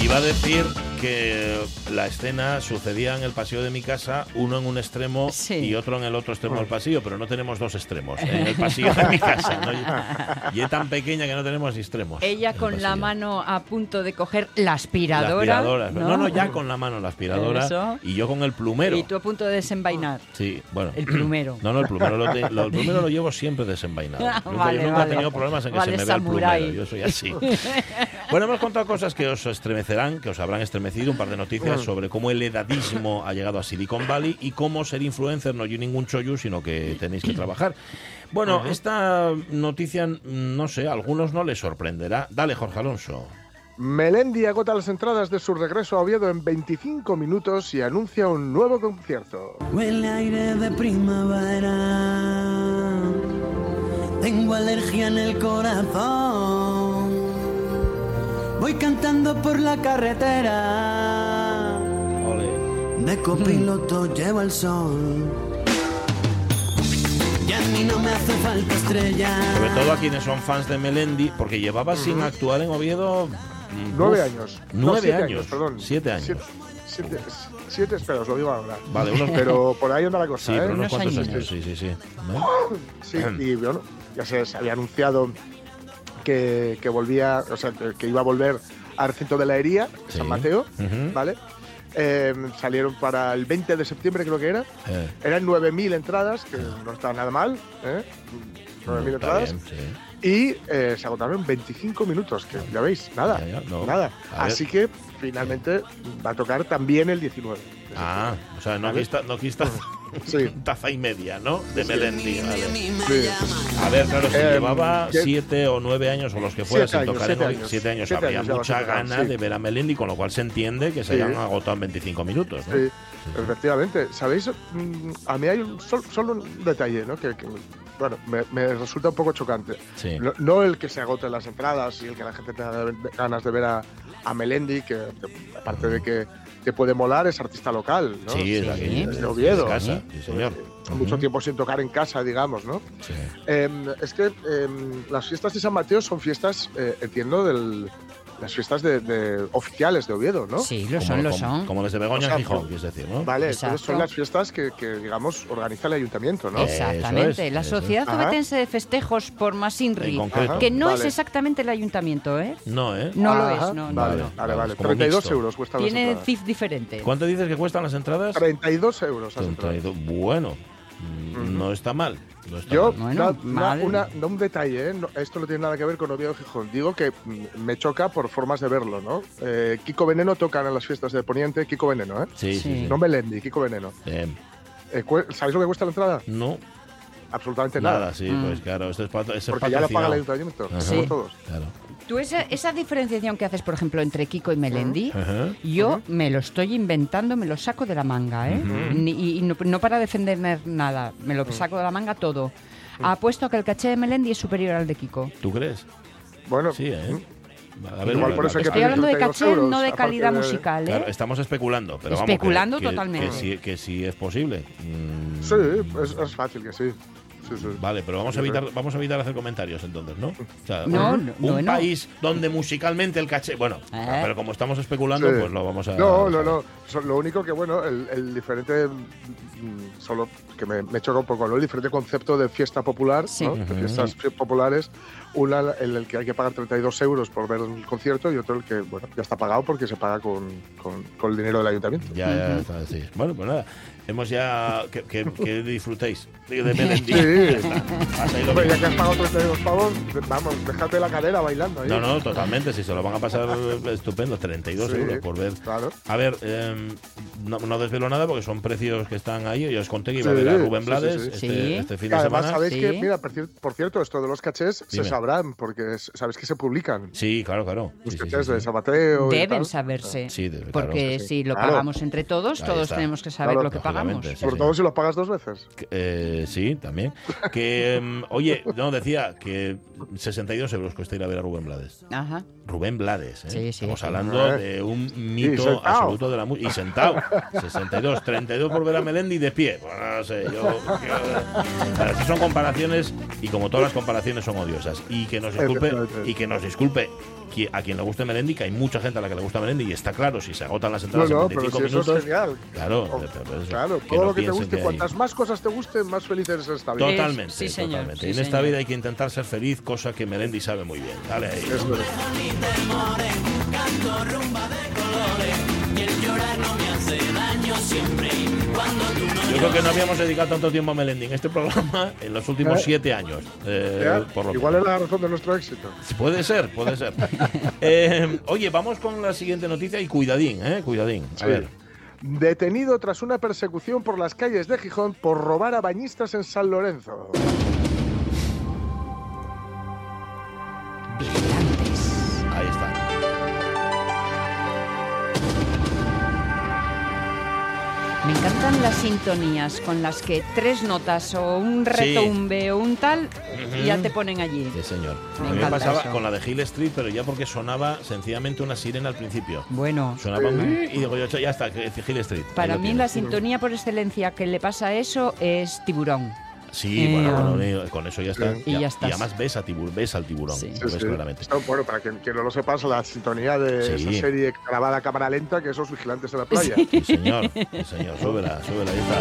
Iba a decir que la escena sucedía en el pasillo de mi casa, uno en un extremo Sí. y otro en el otro extremo del pasillo, pero no tenemos dos extremos en el pasillo de mi casa. ¿no? Y es tan pequeña que no tenemos extremos. Ella con la mano a punto de coger la La aspiradora. aspiradora. No, no, ya con la mano la aspiradora Eso. y yo con el plumero. Y tú a punto de desenvainar. Sí, bueno. El plumero. No, no, el plumero lo, te- lo- el plumero lo llevo siempre desenvainado. Nunca vale, yo nunca vale. he tenido problemas en que Vale, se me vea el plumero. Yo soy así. bueno, hemos contado cosas que os estremecerán, que os habrán estremecido aparecido un par de noticias sobre cómo el edadismo ha llegado a Silicon Valley y cómo ser influencer no hay ningún chollo, sino que tenéis que trabajar. Bueno, esta noticia, no sé, a algunos no les sorprenderá. Dale, Jorge Alonso. Melendi agota las entradas de su regreso a Oviedo en 25 minutos y anuncia un nuevo concierto. Huele aire de primavera. Tengo alergia en el corazón. Voy cantando por la carretera. De copiloto llevo el sol. Y a mí no me hace falta estrella. Sobre todo a quienes son fans de Melendi, porque llevaba sin actuar en Oviedo. mm, Nueve uf, años. Nueve años. perdón. Siete años. Siete, siete, siete, espera, os lo digo ahora. Vale, unos- Pero por ahí anda la cosa, Sí, ¿eh? pero unos Unos cuantos añitos. años. Sí, sí, sí. ¿No? Sí, y bueno, ya se había anunciado que, que volvía, o sea, que iba a volver al recinto de la Hería, Sí. San Mateo. ¿vale? Eh, salieron para el 20 de septiembre, creo que era. Eh, Eran 9.000 entradas, que no está nada mal, ¿eh? 9.000 está entradas. bien, sí. Y eh, se agotaron en 25 minutos, que ya veis, nada, Ya, ya, no. nada. Así que finalmente va a tocar también el 19. de Ah, o sea, no quista, no quista Sí. taza y media, ¿no? De Melendi. vale. Sí. A ver, claro, si Em, llevaba ¿qué? siete o nueve años o los que fuera sin tocar siete años. siete años, Siete había años lleva mucha gana sí. de ver a Melendi, con lo cual se entiende que se Sí. hayan agotado en 25 minutos, ¿no? Sí, efectivamente. ¿Sabéis? Mm, A mí hay un, sol- solo un detalle, ¿no? Que, que, bueno, me, me resulta un poco chocante. Sí. No, no el que se agoten las entradas y el que la gente tenga ganas de ver a, a Melendi, que, que aparte de que te puede molar, es artista local, ¿no? Sí, es Es de- de Oviedo. de casa, sí, señor. Mucho tiempo sin tocar en casa, digamos, ¿no? Sí. Em, es que em, las fiestas de San Mateo son fiestas, eh, entiendo, del, las fiestas de, de- oficiales de Oviedo, ¿no? Sí, lo Como- son, lo como- son. Como las de Begoña O sea, en Gijón, quieres decir, ¿no? Vale, Exacto. entonces son las fiestas que, que, digamos, organiza el ayuntamiento, ¿no? Exactamente. es, la es. Sociedad. Obetense de Festejos por Masinri, que no es exactamente el ayuntamiento, ¿eh? No, ¿eh? No lo es, no, no, vale, no. Vale, Vale, vale. es como 32 mixto. euros cuestan las Tiene entradas. CIF diferente. ¿Cuánto dices que cuestan las entradas? 32 euros las entradas. 32. Bueno, no está mal. No está Yo, mal. Bueno, una- no un detalle, ¿eh? No, esto no tiene nada que ver con Oviedo Gijón. Digo que mm, me choca por formas de verlo, ¿no? Eh, Kiko Veneno tocan en las fiestas de Poniente, Kiko Veneno, ¿eh? Sí, sí, Sí. sí. No Melendi, Kiko Veneno. Bien. Eh, ¿Sabéis lo que cuesta la entrada? No, Absolutamente nada. nada, sí, Mm. pues claro, esto es, es Porque ya lo paga el ayuntamiento, Sí. todos. Claro. Tú esa, esa diferenciación que haces, por ejemplo, entre Kiko y Melendi, Ajá. yo me lo estoy inventando, me lo saco de la manga, ¿eh? Ni- y y no, no para defender nada, me lo saco de la manga todo. Apuesto a que el caché de Melendi es superior al de Kiko. ¿Tú crees? Bueno, Sí, ¿eh? A ver, Igual por eso la- hay que Estoy hablando de 32 caché, euros, no de calidad de- musical, ¿eh? Claro, estamos especulando, pero vamos, que- Especulando que- totalmente. Que, sí, que sí es posible. Mm, Sí, es, es fácil que sí. Sí, sí. Vale, pero vamos a evitar, vamos a evitar hacer comentarios entonces, ¿no? O sea, No, un, no, un país donde musicalmente el caché. Bueno, Eh. pero como estamos especulando, Sí. pues lo vamos a. No, no, no. Lo único que, bueno, el, el diferente, mm, solo que me, me choca un poco, ¿no? El diferente concepto de fiesta popular, Sí. ¿no? De fiestas fi- populares, una en el que hay que pagar 32 euros por ver el concierto y otro el que, bueno, ya está pagado porque se paga con, con- con el dinero del ayuntamiento. Ya, ya, está, sí. Bueno, pues nada. Hemos ya. Que, que- que disfrutéis de Melendi. Sí. Hombre, ya que has pagado 32 pavos, vamos, déjate la cadera bailando ahí. No, no, totalmente. Si se lo van a pasar estupendo. 32 Sí, euros por ver. Claro. A ver, em, no, no desvelo nada porque son precios que están ahí. Yo os conté que iba a ver a Rubén sí, Blades sí, sí. Este, Sí. este fin de además semana. sabéis Sí. que, mira, por cier- por cierto, esto de los cachés Dime. se sabrán porque sabéis que se publican. Sí, claro, claro. Los cachés sí, de sí. Sabateo. y Deben tal. saberse. Sí, debe, claro. porque si lo Claro. pagamos entre todos, Ahí todos está. tenemos que saber Claro, lo que pagamos. Sobre todo si lo pagas dos veces. Que, eh, sí, también. Que, em, oye, no, decía que 62 euros cuesta ir a ver a Rubén Blades. Ajá. Rubén Blades, ¿eh? Sí, sí. Estamos hablando Eh. de un mito absoluto de la música. Y sentado. 62, 32 por ver a Melendi de pie. Bueno, no sé, yo. yo- Claro, estas son comparaciones y como todas las comparaciones son odiosas. Y que nos disculpe, y que nos disculpe a quien le guste Melendi, que hay mucha gente a la que le gusta Melendi y está claro, si se agotan las entradas no, en pero 25 si eso minutos. es genial. Claro, O- pero- pero eso, Claro, que todo no lo que te piensen guste, que cuantas más cosas te gusten, más feliz eres esta vida. Totalmente, Sí, señor, totalmente. sí, en esta vida hay que intentar ser feliz, cosa que Melendi sabe muy bien. Dale ahí. Yo Yo creo que no habíamos dedicado tanto tiempo a Melendi en este programa en los últimos ¿Eh? siete años. eh, Ya, por lo Igual menos. es la razón de nuestro éxito. Puede ser, puede ser. Eh, oye, vamos con la siguiente noticia y cuidadín, ¿eh? Cuidadín. A Sí. ver. Detenido tras una persecución por las calles de Gijón por robar a bañistas en San Lorenzo. Me encantan las sintonías con las que tres notas o un retumbe o un tal ya te ponen allí. Sí, señor. Me a mí me pasaba eso. con la de Hill Street, pero ya porque sonaba sencillamente una sirena al principio. Bueno, Sonaba un y digo yo, ya está, Hill Street. Para mí tienes. la sintonía por excelencia que le pasa a eso es tiburón. Sí, Eh, bueno, bueno, eh, con eso ya está. Y ya estás. Y además ves, a tibur, ves al tiburón, Sí. lo ves sí. claramente. Esto, bueno, para quien, quien no lo sepas, la sintonía de Sí. esa serie grabada a cámara lenta, que esos vigilantes en la playa. Sí, señor, sí, señor, súbela, súbela, ahí está.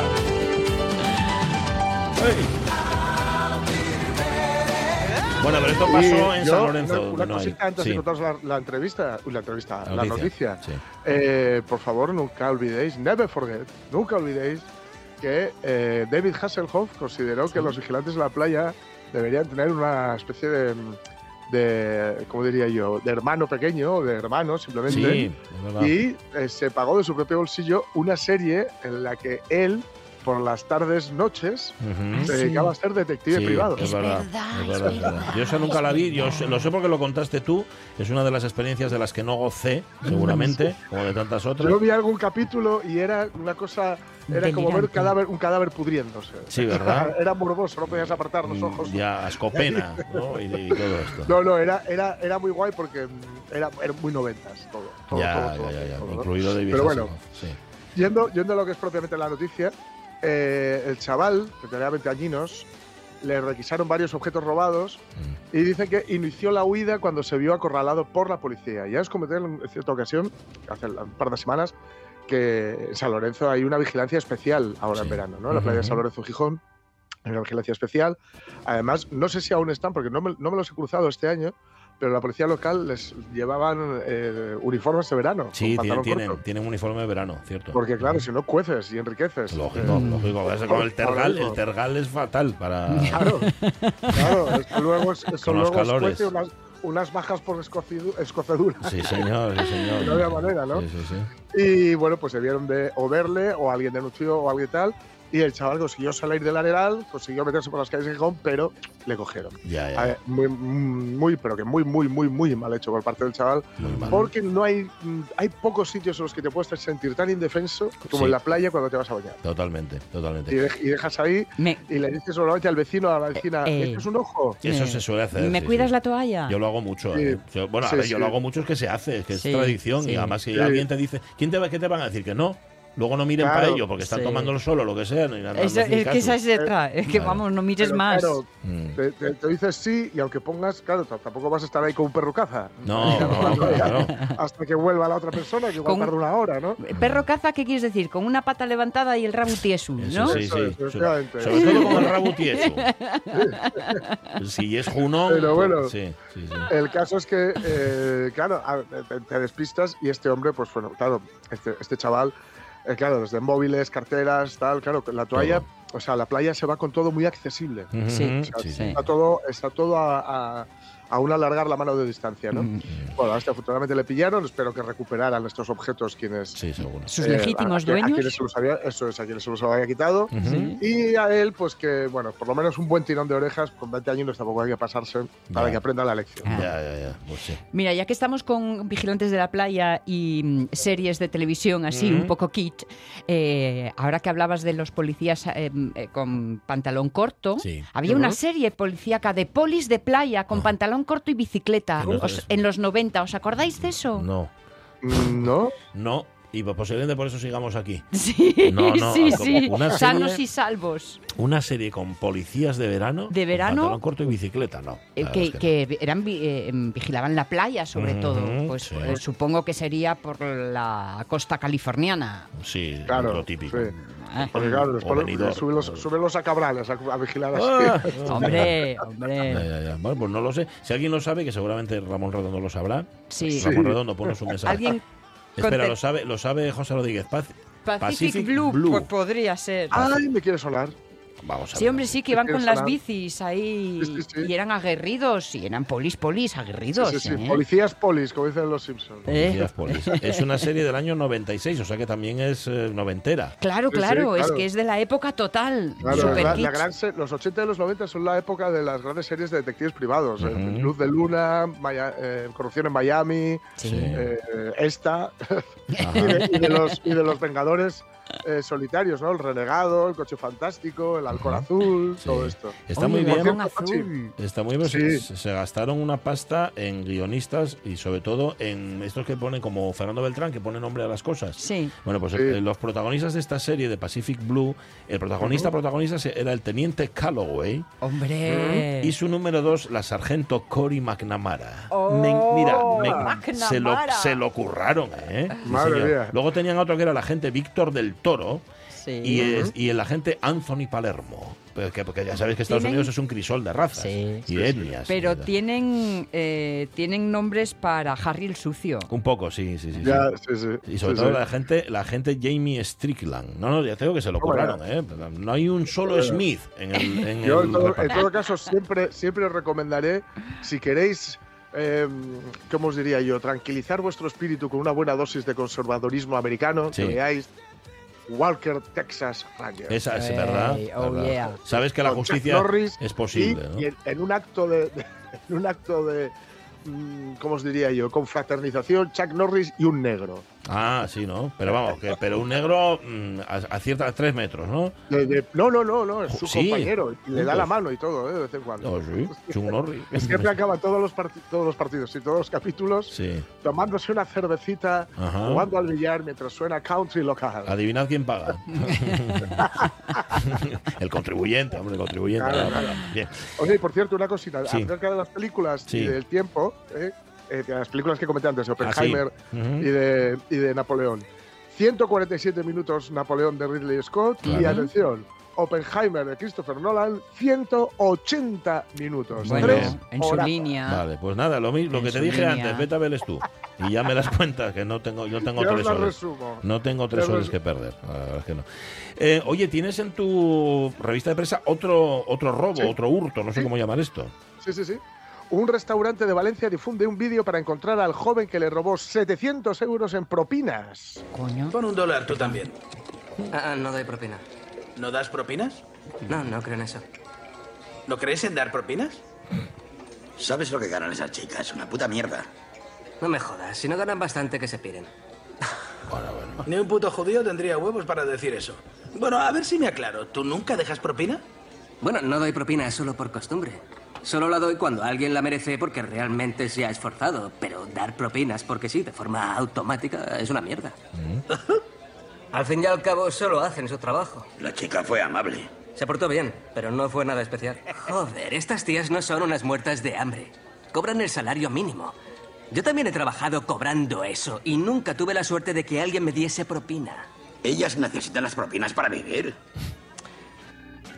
¡Ey! Bueno, pero esto pasó Y en yo, San Lorenzo. Una, una no hay. cosita antes Sí. de contaros la, la entrevista, la entrevista, La la noticia, noticia. sí. Eh, por favor, nunca olvidéis, never forget, nunca olvidéis que eh, David Hasselhoff consideró que los vigilantes de la playa deberían tener una especie de, de ¿cómo diría yo?, de hermano pequeño, de hermano simplemente. Sí, y eh, se pagó de su propio bolsillo una serie en la que él, por las tardes, noches, Ujú. se sí. dedicaba a ser detective Sí, privado. Es verdad, es verdad, es verdad. Yo esa nunca la vi, yo sé- lo sé porque lo contaste tú. Es una de las experiencias de las que no gocé, seguramente, como de tantas otras. Yo vi algún capítulo y era una cosa, era como ver Delirante. cadáver, un cadáver pudriéndose. Sí, ¿verdad? Era morboso, no podías apartar los ojos. Ya, Ascopena, ¿no? Y, y todo esto. No, no, era, era, era muy guay porque mm, era, era muy noventas todo. todo, ya, todo, ya, todo, ya, ya, todo, ¿no? incluido David Pero bueno, sí. Yendo, yendo a lo que es propiamente la noticia, eh, el chaval, que tenía 20 añinos, le requisaron varios objetos robados Mm. y dice que inició la huida cuando se vio acorralado por la policía. Ya os comenté en cierta ocasión, hace un par de semanas, que en San Lorenzo hay una vigilancia especial ahora Sí. en verano, ¿no? En la playa de San. Lorenzo Gijón hay una vigilancia especial. Además, no sé si aún están, porque no me, no me los he cruzado este año, pero la policía local les llevaban eh, uniformes de verano. Sí, tienen, tienen, tienen un uniforme de verano, cierto. Porque claro, si no cueces y enriqueces. Lógico, eh, lógico. Con el tergal, Ahora el tergal es fatal para. Claro, claro, luego, es- Con los calores. unas, unas bajas por escocedura. Sí, señor, sí, señor. No había manera, ¿no? Sí, sí, sí. Y bueno, pues debieron de o verle o alguien denunció o alguien tal. Y el chaval consiguió salir del arenal, consiguió meterse por las calles de Gijón, pero le cogieron. Ya, ya. A ver, muy, muy, pero que muy, muy, muy, muy mal hecho por parte del chaval. Muy mal. Porque no hay, mm, hay pocos sitios en los que te puedes sentir tan indefenso como Sí. en la playa cuando te vas a bañar. Totalmente, Y, totalmente. de- y dejas ahí Me, y le dices solamente al vecino, a la vecina, Eh, eh. ¿esto es un ojo? Eso se suele hacer. ¿Me sí, cuidas sí. la toalla? Yo lo hago mucho. Sí. ¿eh? Yo- bueno, Sí, a ver, yo sí. lo hago mucho es que se hace, es que es Sí, tradición. sí. Y además, si Sí. alguien te dice, ¿quién te va, ¿qué te van a decir? Que no. Luego no miren para ello porque están Sí. tomando el solo, lo que sea. no es que esa es detrás. Es que Claro. vamos, no mires Pero más. Claro, Mm. te, te- te dices sí y aunque pongas, claro, tampoco vas a estar ahí con un perro caza. No, no, claro. Hasta que vuelva la otra persona, que igual tarda una hora, ¿no? Perro caza, ¿qué quieres decir? Con una pata levantada y el rabo tieso, ¿no? sí, sí. es, Sobre, efectivamente. sobre todo con el rabo tieso. si es junón. Pero bueno. pues, sí, sí, sí. El caso es que, eh, claro, te, te despistas y este hombre, pues bueno, claro, este, este chaval, eh, claro, desde móviles, carteras, tal, claro, la toalla, o sea, la playa se va con todo muy accesible. Sí, O sea, sí, sí. sí. Está todo, está todo a, a, a un alargar la mano de distancia, ¿no? Mm. Bueno, a este afortunadamente le pillaron, espero que recuperaran estos objetos quienes... Sí, seguro. Sus eh, legítimos a- a- a dueños. quienes se los había, eso es, a quienes se los había quitado. Y a él, pues que, bueno, por lo menos un buen tirón de orejas, con 20 años tampoco hay que pasarse para que aprenda la lección. Ah. Ya, ya, ya. Pues sí. Mira, ya que estamos con Vigilantes de la Playa y mm, series de televisión así, un poco kit, eh, ahora que hablabas de los policías eh, eh, con pantalón corto, Sí. había una serie policíaca de polis de playa con Ah. Pantalón corto y bicicleta os- en los 90. ¿Os acordáis de eso? No, Mm, ¿No? no. Y posiblemente por eso sigamos aquí. Sí, No, no, sí, sí. serie- Sanos y salvos. Una serie con policías de verano. ¿De verano? Pantalón corto y bicicleta, no. Eh, que, que eran eh, em, vigilaban la playa sobre todo pues sí. eh, supongo que sería por la costa californiana. Sí, Claro, lo típico. sí. Porque claro, después Benidorm. súbelos, a cabrales a, a vigilar así. Ah, hombre hombre ya, ya. Bueno, pues no lo sé. Si alguien lo sabe, que seguramente Ramón Redondo lo sabrá. sí Sí. Ramón Redondo, ponos un mensaje. alguien Espera, lo sabe, lo sabe José Rodríguez Paz. Pacific, Blue, pues podría ser. Ay, me quiere sonar. Vamos a Sí, ver. hombre, sí, que iban con las bicis ahí Sí, sí, sí. y eran aguerridos, y eran polis, polis, aguerridos. Sí, sí, sí. ¿eh? Policías polis, como dicen los Simpsons. Eh. Policías Polis. Es una serie del año 96, o sea que también es eh, noventera. Claro, Sí, sí, claro, es que es de la época total. Claro, la- la kitsch. gran se- los 80 y los 90 son la época de las grandes series de detectives privados. eh. Luz de Luna, Maya- eh, Corrupción en Miami, Sí. eh, esta, Ajá. y, de, y de los, y de los Vengadores eh, solitarios, ¿no? El Renegado, el Coche Fantástico, el Halcón Azul, Sí. todo esto. Está Oye, muy bien. azul. Está muy bien. Sí. Se, se gastaron una pasta en guionistas y sobre todo en estos que ponen como Fernando Beltrán, que pone nombre a las cosas. Sí. Bueno, pues Sí. eh, los protagonistas de esta serie de Pacific Blue, el protagonista protagonista era el teniente Calloway Hombre. y su número dos, la sargento Cory McNamara. Oh, Me- mira, me- se, lo, McNamara. se lo curraron, ¿eh? Sí, Madre mía. Luego tenían otro que era el agente Víctor del Toro Sí. y, es- y el agente Anthony Palermo. Porque ya sabéis que Estados Tienen- Unidos es un crisol de razas Sí. y etnias. Pero Y tienen, eh, tienen nombres para Harry el Sucio. Un poco, sí, sí, sí. sí. Ya, sí, sí. Y sobre sí, todo sí. la gente, la gente Jamie Strickland. No, no, ya tengo que se lo curraron, ¿eh? No hay un solo Smith en el, en Yo, el en todo, reparto. en todo caso, siempre, siempre os recomendaré, si queréis, eh, ¿cómo os diría yo?, tranquilizar vuestro espíritu con una buena dosis de conservadorismo americano, Sí. que veáis Walker, Texas Ranger. Esa es verdad. oh, verdad. yeah. Sabes que la justicia Norris es posible, y, ¿no? y en, en un acto de, de- en un acto de mm, ¿cómo os diría yo? confraternización Chuck Norris y un negro Ah, sí, ¿no? Pero vamos, que, pero un negro mm, a, a cierta tres metros, ¿no? De- de- no no no no es su Sí, compañero y le da la mano y todo ¿eh? de vez en cuando Oh, sí, Norris. siempre acaban todos los, todos los partidos y todos los capítulos Sí. tomándose una cervecita Ajá. jugando al billar mientras suena country local Adivinad quién paga. el contribuyente, hombre, el contribuyente. Claro. Bien. Oye, por cierto, una cosita. Acerca de las películas y del tiempo, ¿eh? Eh, las películas que comenté antes, de Ah, sí. Oppenheimer y, de, y de Napoleón. 147 minutos Napoleón de Ridley Scott. Y atención, Oppenheimer de Christopher Nolan, 180 minutos. Bueno, Tres en su horas. línea. Vale, pues nada, lo mismo, lo que te dije línea. antes, vete a verles tú. Y ya me das cuenta que no tengo, yo tengo Yo tres horas. resumo. No tengo tres horas que perder, la verdad es que no. Eh, oye, ¿tienes en tu revista de prensa otro, otro robo, Sí. otro hurto? No sé Sí. cómo llamar esto. Sí, sí, sí. Un restaurante de Valencia difunde un vídeo para encontrar al joven que le robó 700 euros en propinas. Coño. Pon un dólar tú también. Ah, no doy propina. ¿No das propinas? No, no creo en eso. ¿No crees en dar propinas? ¿Sabes lo que ganan esas chicas? Una puta mierda. No me jodas, si no ganan bastante que se piden. Ni un puto judío tendría huevos para decir eso. Bueno, a ver si me aclaro. ¿Tú nunca dejas propina? Bueno, no doy propina solo por costumbre. Solo la doy cuando alguien la merece porque realmente se ha esforzado. Pero dar propinas porque sí, de forma automática, es una mierda. al fin y al cabo, solo hacen su trabajo. La chica fue amable. Se portó bien, pero no fue nada especial. Joder, estas tías no son unas muertas de hambre. Cobran el salario mínimo. Yo también he trabajado cobrando eso y nunca tuve la suerte de que alguien me diese propina. Ellas necesitan las propinas para vivir.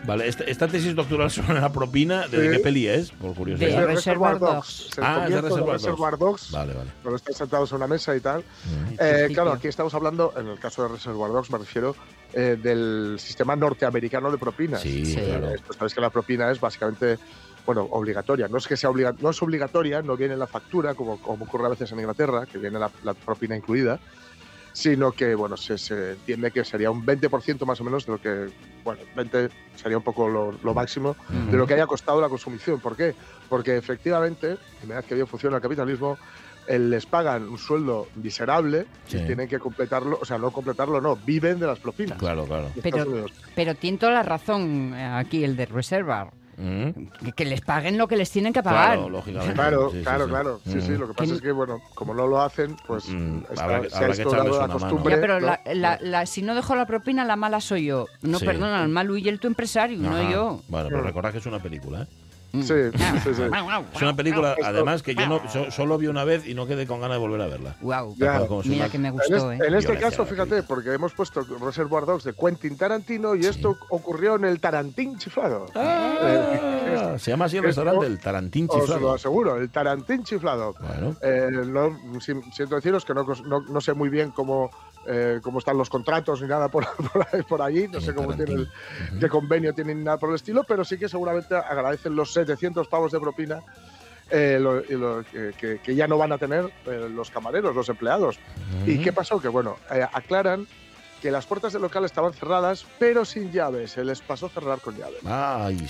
Vale, esta, esta tesis doctoral sobre la propina, ¿de Sí. qué peli es? Por curiosidad. De Es Reservoir Dogs. Dogs. Ah, es de Reservoir Reservoir Dogs. Vale, vale. cuando están sentados en una mesa y tal. Mm. Eh, claro, aquí estamos hablando, en el caso de Reservoir Dogs, me refiero eh, del sistema norteamericano de propinas. Sí, Sí. claro. Esto, sabes que la propina es básicamente, bueno, obligatoria. No es que sea obliga no es obligatoria, no viene en la factura, como, como ocurre a veces en Inglaterra, que viene la, la propina incluida, sino que, bueno, se, se entiende que sería un 20% más o menos de lo que, bueno, 20 sería un poco lo, lo máximo de lo que haya costado la consumición. ¿Por qué? Porque efectivamente, una vez que bien funciona el capitalismo, eh, les pagan un sueldo miserable Sí. y tienen que completarlo, o sea, no completarlo, no, viven de las propinas. Claro, claro. Pero-. Pero tiene toda la razón eh, aquí el de Reservar. Mm. Que, les paguen lo que les tienen que pagar. Claro, lógicamente. Claro, Sí, sí, claro, sí. claro. Sí, sí, Mm. lo que pasa es que, bueno, como no lo hacen, pues Mm, está- habrá que- se habrá ha instaurado la costumbre. Ya, pero ¿no? la, la- la- si no dejo la propina, la mala soy yo. No, Sí. perdona, el malo y el tu empresario, no Ajá. yo. Bueno, pero recordad que es una película, ¿eh? Sí, sí, sí. Es una película, además, que yo no, so- solo vi una vez y no quedé con ganas de volver a verla. Wow. Ya. Mira que me En, gustó, este, ¿eh? en este caso, fíjate, porque hemos puesto Reservoir Dogs de Quentin Tarantino y esto ocurrió en el Tarantín chiflado. Ah, se llama así el esto- restaurante, el Tarantín Os lo Chiflado. aseguro, el Tarantín chiflado. Bueno, Eh, no, si- siento deciros que no, no sé muy bien cómo eh, cómo están los contratos ni nada por, por, por allí, no sé cómo tiene el, qué convenio tienen ni nada por el estilo, pero sí que seguramente agradecen los 700 pavos de propina eh, lo- y lo- que, que- que ya no van a tener eh, los camareros, los empleados. ¿Y qué pasó? Que bueno, eh, aclaran que las puertas del local estaban cerradas, pero sin llaves. Se les pasó cerrar con llaves. Ay.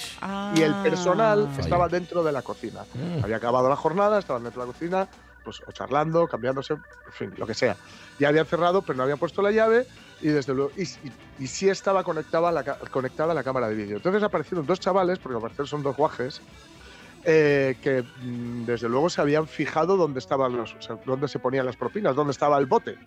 Y el personal Vaya. estaba dentro de la cocina. Mm. Había acabado la jornada, estaban dentro de la cocina, pues o charlando, cambiándose, en fin, lo que sea. Ya habían cerrado, pero no habían puesto la llave y desde luego y, sí estaba conectada la, conectada la cámara de vídeo. Entonces aparecieron dos chavales, porque al parecer son dos guajes, eh, que mm, desde luego se habían fijado dónde estaban los, dónde se ponían las propinas, dónde estaba el bote.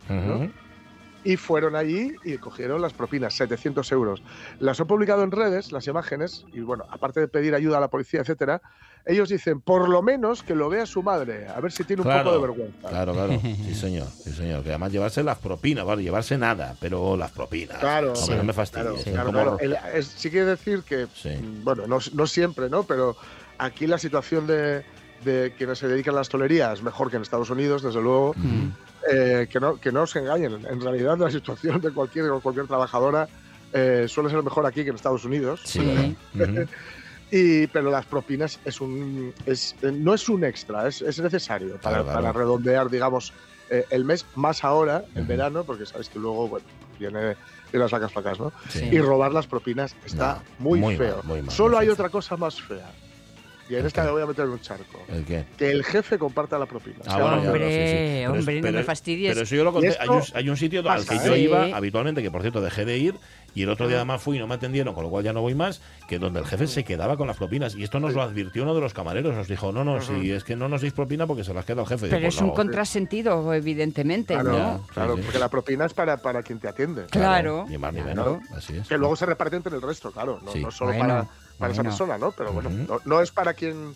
Y fueron allí y cogieron las propinas, 700 euros. Las han publicado en redes, las imágenes, y bueno, aparte de pedir ayuda a la policía, etcétera, ellos dicen, por lo menos que lo vea su madre, a ver si tiene un Claro, poco de vergüenza. Claro, claro. Sí, señor. Sí, señor. Que además llevarse las propinas, vale, llevarse nada, pero las propinas. Claro, Hombre, no me fastidies. Claro, claro. El- es- sí quiere decir que, mm, bueno, no, no siempre, ¿no? Pero aquí la situación de, de quienes se dedican a la hostelería es mejor que en Estados Unidos, desde luego. Eh, que, no, que no se engañen. En realidad, la situación de cualquier, cualquier trabajadora eh, suele ser mejor aquí que en Estados Unidos. Sí. Y, pero las propinas es un, es, eh, no es un extra, es, es necesario para, Claro, claro. para redondear, digamos, eh, el mes más ahora, en verano, porque sabes que luego, bueno, viene, vienen las vacas flacas, ¿no? Sí. Y robar las propinas está muy, muy feo. mal, muy mal, Solo hay feo. otra cosa más fea. Y en esta me voy a meter en un charco. ¿El qué? Que el jefe comparta la propina. Ah, bueno, Hombre, sí, sí. Pero es- hombre, no pero- me fastidies. Pero eso yo lo conté. Hay un, hay un sitio al que yo ¿eh? iba Sí. habitualmente, que por cierto dejé de ir, y el otro día además fui y no me atendieron, con lo cual ya no voy más, que donde el jefe se quedaba con las propinas. Y esto nos lo advirtió uno de los camareros. Nos dijo, no, no, si es que no nos deis propina porque se las queda el jefe. Pero pues es un no. contrasentido, evidentemente, Claro, ¿no? claro, sí. porque la propina es para, para quien te atiende. Claro. Ni más ni Claro. menos. Así es. Que luego se reparte entre el resto, claro. No, Sí. no solo Bueno, para, para esa persona, ¿no? Pero bueno, no, no es para quien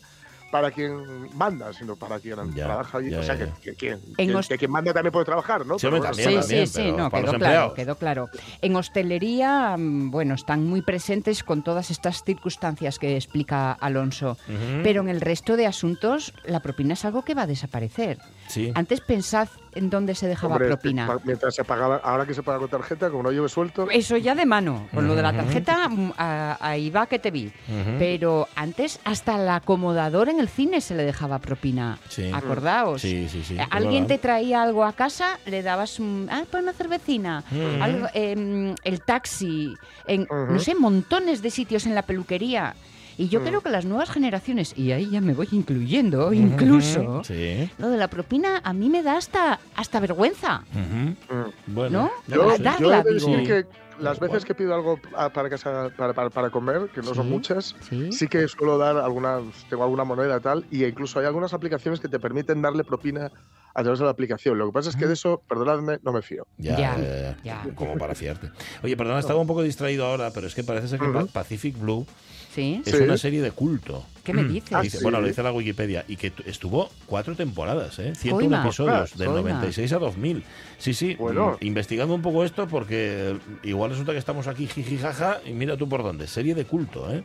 para quien manda, sino para quien Ya, trabaja allí. ya, o sea, ya, que, ya. que quien, En que- host- que quien manda también puede trabajar, ¿no? Sí, Pero hombre, bueno, también, Sí, también, sí, no, quedó claro, quedó claro. En hostelería, mm, bueno, están muy presentes con todas estas circunstancias que explica Alonso, pero en el resto de asuntos la propina es algo que va a desaparecer. Sí. Antes pensad en dónde se dejaba hombre, propina. mientras se pagaba, ahora que se paga con tarjeta, como no lleve suelto. Eso ya de mano, con lo de la tarjeta, mm, a- ahí va que te vi. Pero antes hasta el acomodador en el cine se le dejaba propina. Sí. Acordaos. Sí, sí, sí. Es Alguien te traía algo a casa, le dabas un, ah, pues una cervecina, algo, em, el taxi, en, no sé, montones de sitios en la peluquería. Y yo creo que las nuevas generaciones, y ahí ya me voy incluyendo, incluso, Sí. lo de la propina a mí me da hasta, hasta vergüenza. Mm. Bueno. ¿no? Yo, yo darla, he de digo. decir que las veces que pido algo para casa para, para, para comer, que no son muchas, sí. sí que suelo dar algunas, tengo alguna moneda tal, y incluso hay algunas aplicaciones que te permiten darle propina a través de la aplicación. Lo que pasa es que de eso, perdonadme, no me fío. Ya, Ya, ya, ya. ya. Como para fiarte. Oye, perdona, estaba un poco distraído ahora, pero es que parece ser que Pacific Blue ¿Sí? es Sí. una serie de culto. ¿Qué me dices? Ah, Dice- sí. Bueno, lo dice la Wikipedia. Y que tu- estuvo cuatro temporadas, ¿eh? 101 Coima. episodios, Ah, del coima. 96 a 2000. Sí, sí. Bueno. mm, Investigando un poco esto, porque igual resulta que estamos aquí jiji jaja y mira tú por dónde. Serie de culto, ¿eh?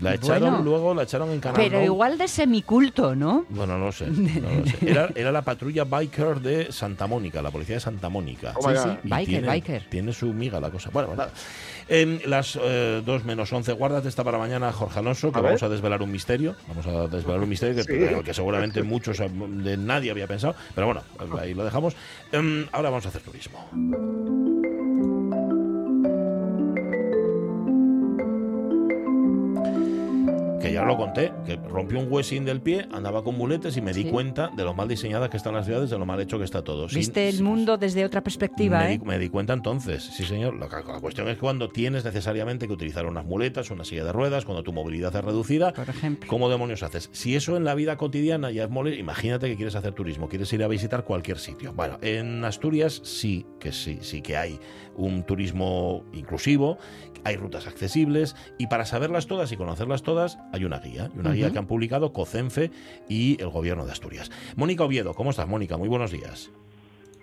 La echaron Bueno. luego, la echaron en Canal Pero Now. igual de semiculto, ¿no? Bueno, no lo sé. no lo sé. Era, era la patrulla biker de Santa Mónica, la policía de Santa Mónica. Oh Sí, sí, biker, tiene, biker. Tiene su miga la cosa. Bueno, pues nada. En las 2 menos 11, guárdate esta para mañana, Jorge Alonso, que A ver. vamos a desvelar un misterio. Vamos a desvelar un misterio que, Sí. que seguramente muchos de nadie había pensado. Pero bueno, ahí lo dejamos. Em, ahora vamos a hacer turismo. Ya lo conté, que rompió un huesín del pie, andaba con muletes y me di Sí. cuenta de lo mal diseñadas que están las ciudades, de lo mal hecho que está todo. Sin- Viste el mundo desde otra perspectiva, me, ¿eh? di, me di cuenta entonces, sí señor. La, la cuestión es cuando tienes necesariamente que utilizar unas muletas, una silla de ruedas, cuando tu movilidad es reducida. Por ejemplo. ¿Cómo demonios haces? Si eso en la vida cotidiana ya es mole, imagínate que quieres hacer turismo, quieres ir a visitar cualquier sitio. Bueno, en Asturias sí que sí, sí que hay un turismo inclusivo, hay rutas accesibles y para saberlas todas y conocerlas todas hay una guía, y una guía que han publicado COCENFE y el gobierno de Asturias. Mónica Oviedo, ¿cómo estás, Mónica? Muy buenos días.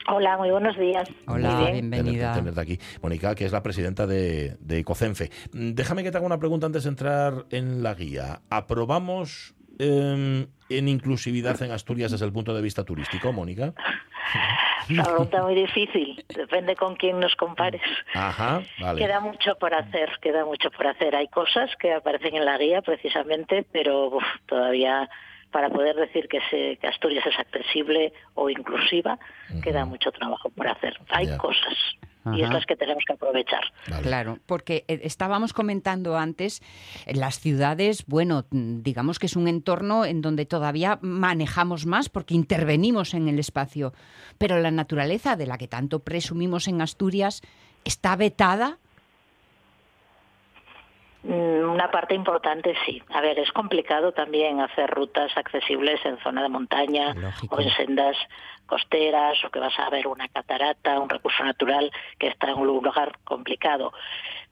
Hola, muy buenos días. Hola, bien. bienvenida. Tenerte, tenerte aquí. Mónica, que es la presidenta de, de COCENFE. Mm, Déjame que te haga una pregunta antes de entrar en la guía. ¿Aprobamos em, en inclusividad en Asturias desde el punto de vista turístico, Mónica? Una pregunta muy difícil, depende con quién nos compares. Ajá, vale. Queda mucho por hacer, queda mucho por hacer. Hay cosas que aparecen en la guía precisamente, pero uf, todavía para poder decir que, se, que Asturias es accesible o inclusiva, queda mucho trabajo por hacer. Hay cosas y es Ajá. las que tenemos que aprovechar. Claro, porque eh, estábamos comentando antes, en las ciudades, bueno, digamos que es un entorno en donde todavía manejamos más porque intervenimos en el espacio, pero la naturaleza de la que tanto presumimos en Asturias está vetada. Mm, Una parte importante sí. A ver, es complicado también hacer rutas accesibles en zona de montaña o en sendas costeras o que vas a ver una catarata, un recurso natural que está en un lugar complicado.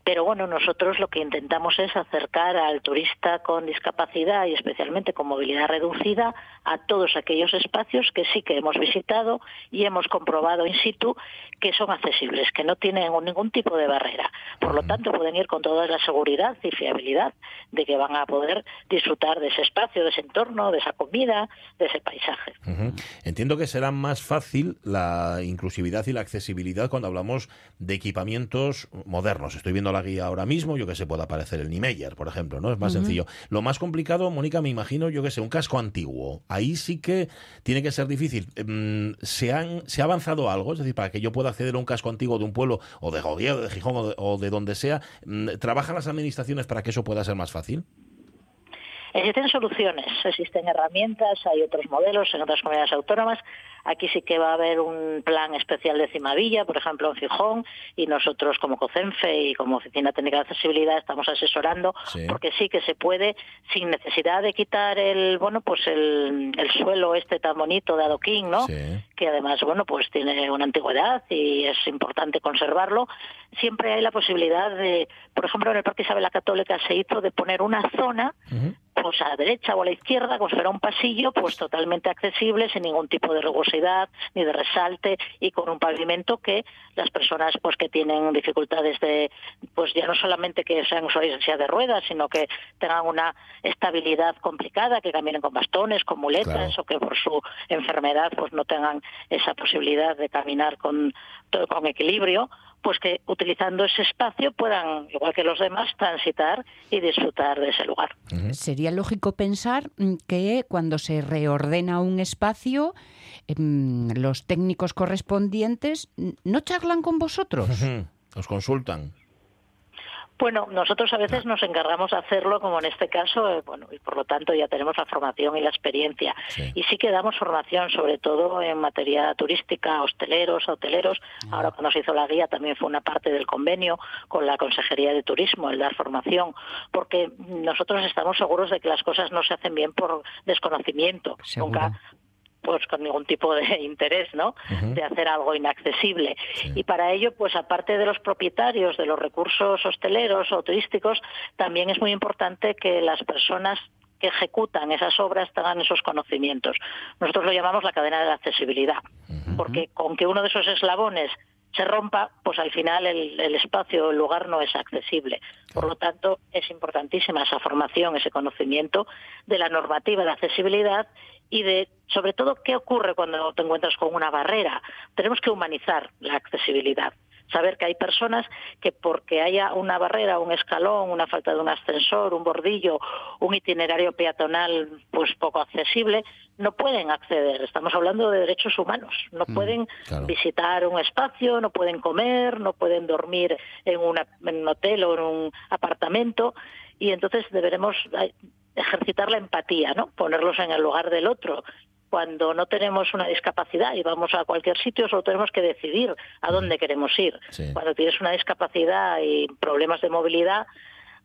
Pero bueno, nosotros lo que intentamos es acercar al turista con discapacidad y especialmente con movilidad reducida a todos aquellos espacios que sí que hemos visitado y hemos comprobado in situ que son accesibles, que no tienen ningún tipo de barrera. Por lo tanto, pueden ir con toda la seguridad y fiabilidad de que van a poder disfrutar de ese espacio, de ese entorno, de esa comida, de ese paisaje. Entiendo que será más fácil la inclusividad y la accesibilidad cuando hablamos de equipamientos modernos. Estoy viendo la guía ahora mismo, yo que sé, puede aparecer el Niemeyer, por ejemplo, ¿no? Es más sencillo. Lo más complicado, Mónica, me imagino, yo que sé, un casco antiguo. Ahí sí que tiene que ser difícil. Em, ¿Se, han, ¿Se ha avanzado algo? Es decir, para que yo pueda acceder a un casco antiguo de un pueblo, o de Oviedo, de Gijón, o de, o de donde sea, mm, ¿trabajan las administraciones para que eso pueda ser más fácil? Existen soluciones, existen herramientas, hay otros modelos en otras comunidades autónomas. Aquí sí que va a haber un plan especial de Cimavilla, por ejemplo, en Gijón, y nosotros como COCENFE y como Oficina Técnica de Accesibilidad estamos asesorando, Sí. porque sí que se puede, sin necesidad de quitar el, bueno, pues el, el suelo este tan bonito de adoquín, ¿no? que además, bueno, pues tiene una antigüedad y es importante conservarlo. Siempre hay la posibilidad de, por ejemplo, en el Parque Isabel la Católica se hizo de poner una zona pues a la derecha o a la izquierda, como si fuera un pasillo, pues totalmente accesible, sin ningún tipo de rugosidad ni de resalte y con un pavimento que las personas pues que tienen dificultades de, pues ya no solamente que sean usuarios de ruedas, sino que tengan una estabilidad complicada, que caminen con bastones, con muletas o que por su enfermedad pues no tengan esa posibilidad de caminar con, todo con equilibrio, pues que utilizando ese espacio puedan, igual que los demás, transitar y disfrutar de ese lugar. Sería lógico pensar mm, que cuando se reordena un espacio, em, los técnicos correspondientes mm, no charlan con vosotros. Os consultan. Bueno, nosotros a veces nos encargamos de hacerlo, como en este caso, eh, bueno, y por lo tanto ya tenemos la formación y la experiencia. Y sí que damos formación, sobre todo en materia turística, hosteleros, hoteleros. Ahora cuando se hizo la guía también fue una parte del convenio con la Consejería de Turismo, el dar formación, porque nosotros estamos seguros de que las cosas no se hacen bien por desconocimiento. Nunca pues con ningún tipo de interés, ¿no? De hacer algo inaccesible. Y para ello, pues aparte de los propietarios de los recursos hosteleros o turísticos, también es muy importante que las personas que ejecutan esas obras tengan esos conocimientos. Nosotros lo llamamos la cadena de la accesibilidad, porque con que uno de esos eslabones se rompa, pues al final el, el espacio, el lugar no es accesible. Por lo tanto, es importantísima esa formación, ese conocimiento de la normativa de accesibilidad y de, sobre todo, qué ocurre cuando te encuentras con una barrera. Tenemos que humanizar la accesibilidad. Saber que hay personas que porque haya una barrera, un escalón, una falta de un ascensor, un bordillo, un itinerario peatonal pues poco accesible, no pueden acceder. Estamos hablando de derechos humanos. No pueden visitar un espacio, no pueden comer, no pueden dormir en, una- en un hotel o en un apartamento. Y entonces deberemos ejercitar la empatía, ¿no? Ponerlos en el lugar del otro. Cuando no tenemos una discapacidad y vamos a cualquier sitio, solo tenemos que decidir a dónde queremos ir. Cuando tienes una discapacidad y problemas de movilidad,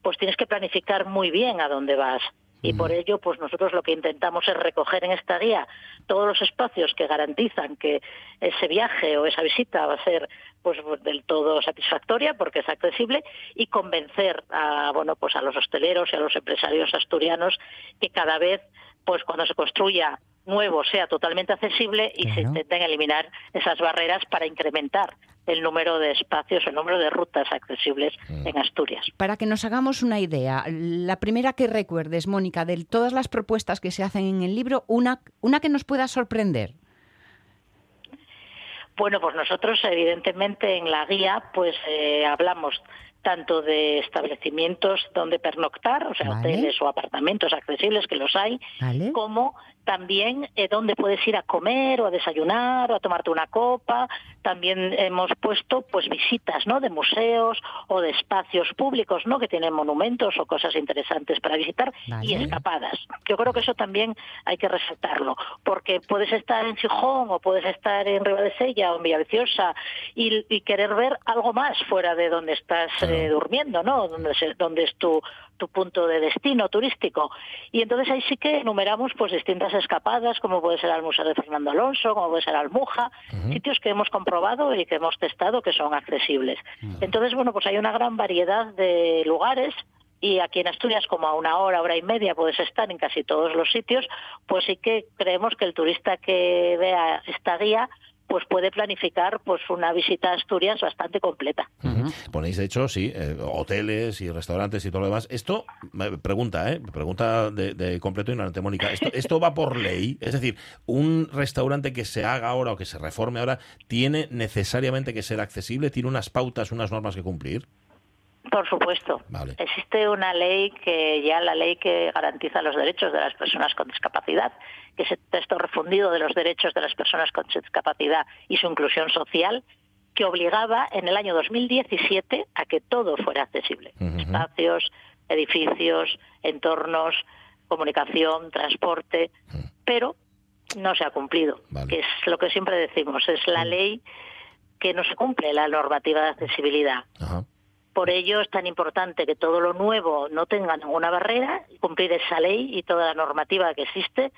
pues tienes que planificar muy bien a dónde vas. Y por ello, pues nosotros lo que intentamos es recoger en esta guía todos los espacios que garantizan que ese viaje o esa visita va a ser pues del todo satisfactoria porque es accesible y convencer a bueno pues a los hosteleros y a los empresarios asturianos que cada vez pues cuando se construya nuevo sea totalmente accesible y se intenten eliminar esas barreras para incrementar el número de espacios, el número de rutas accesibles Mm. en Asturias. Para que nos hagamos una idea, la primera que recuerdes, Mónica, de todas las propuestas que se hacen en el libro, una, una que nos pueda sorprender. Bueno, pues nosotros evidentemente en la guía pues eh, hablamos tanto de establecimientos donde pernoctar, o sea, Vale. hoteles o apartamentos accesibles que los hay, ¿Vale? como también eh, donde puedes ir a comer o a desayunar o a tomarte una copa. También hemos puesto pues visitas, ¿no? De museos o de espacios públicos, ¿no? Que tienen monumentos o cosas interesantes para visitar y escapadas. Yo creo que eso también hay que resaltarlo, porque puedes estar en Gijón o puedes estar en Ribadesella o en Villaviciosa y, y querer ver algo más fuera de donde estás eh, durmiendo, ¿no? Donde, se- donde es tu, tu punto de destino turístico. Y entonces ahí sí que enumeramos pues distintas escapadas, como puede ser al Museo de Fernando Alonso, como puede ser Almuja, sitios que hemos comprobado y que hemos testado que son accesibles. Entonces, bueno, pues hay una gran variedad de lugares y aquí en Asturias como a una hora, hora y media puedes estar en casi todos los sitios, pues sí que creemos que el turista que vea esta guía pues puede planificar pues una visita a Asturias bastante completa. Ponéis, de hecho, sí, eh, hoteles y restaurantes y todo lo demás. Esto, me pregunta, ¿eh? Pregunta de, de completo ignorante, Mónica. ¿Esto, ¿Esto va por ley? Es decir, ¿un restaurante que se haga ahora o que se reforme ahora tiene necesariamente que ser accesible? ¿Tiene unas pautas, unas normas que cumplir? Por supuesto. Vale. Existe una ley que ya la ley que garantiza los derechos de las personas con discapacidad, que es el texto refundido de los derechos de las personas con discapacidad y su inclusión social, que obligaba en el año 2017 a que todo fuera accesible. Espacios, edificios, entornos, comunicación, transporte, pero no se ha cumplido, que es lo que siempre decimos, es la ley que no se cumple, la normativa de accesibilidad. Por ello es tan importante que todo lo nuevo no tenga ninguna barrera, cumplir esa ley y toda la normativa que existe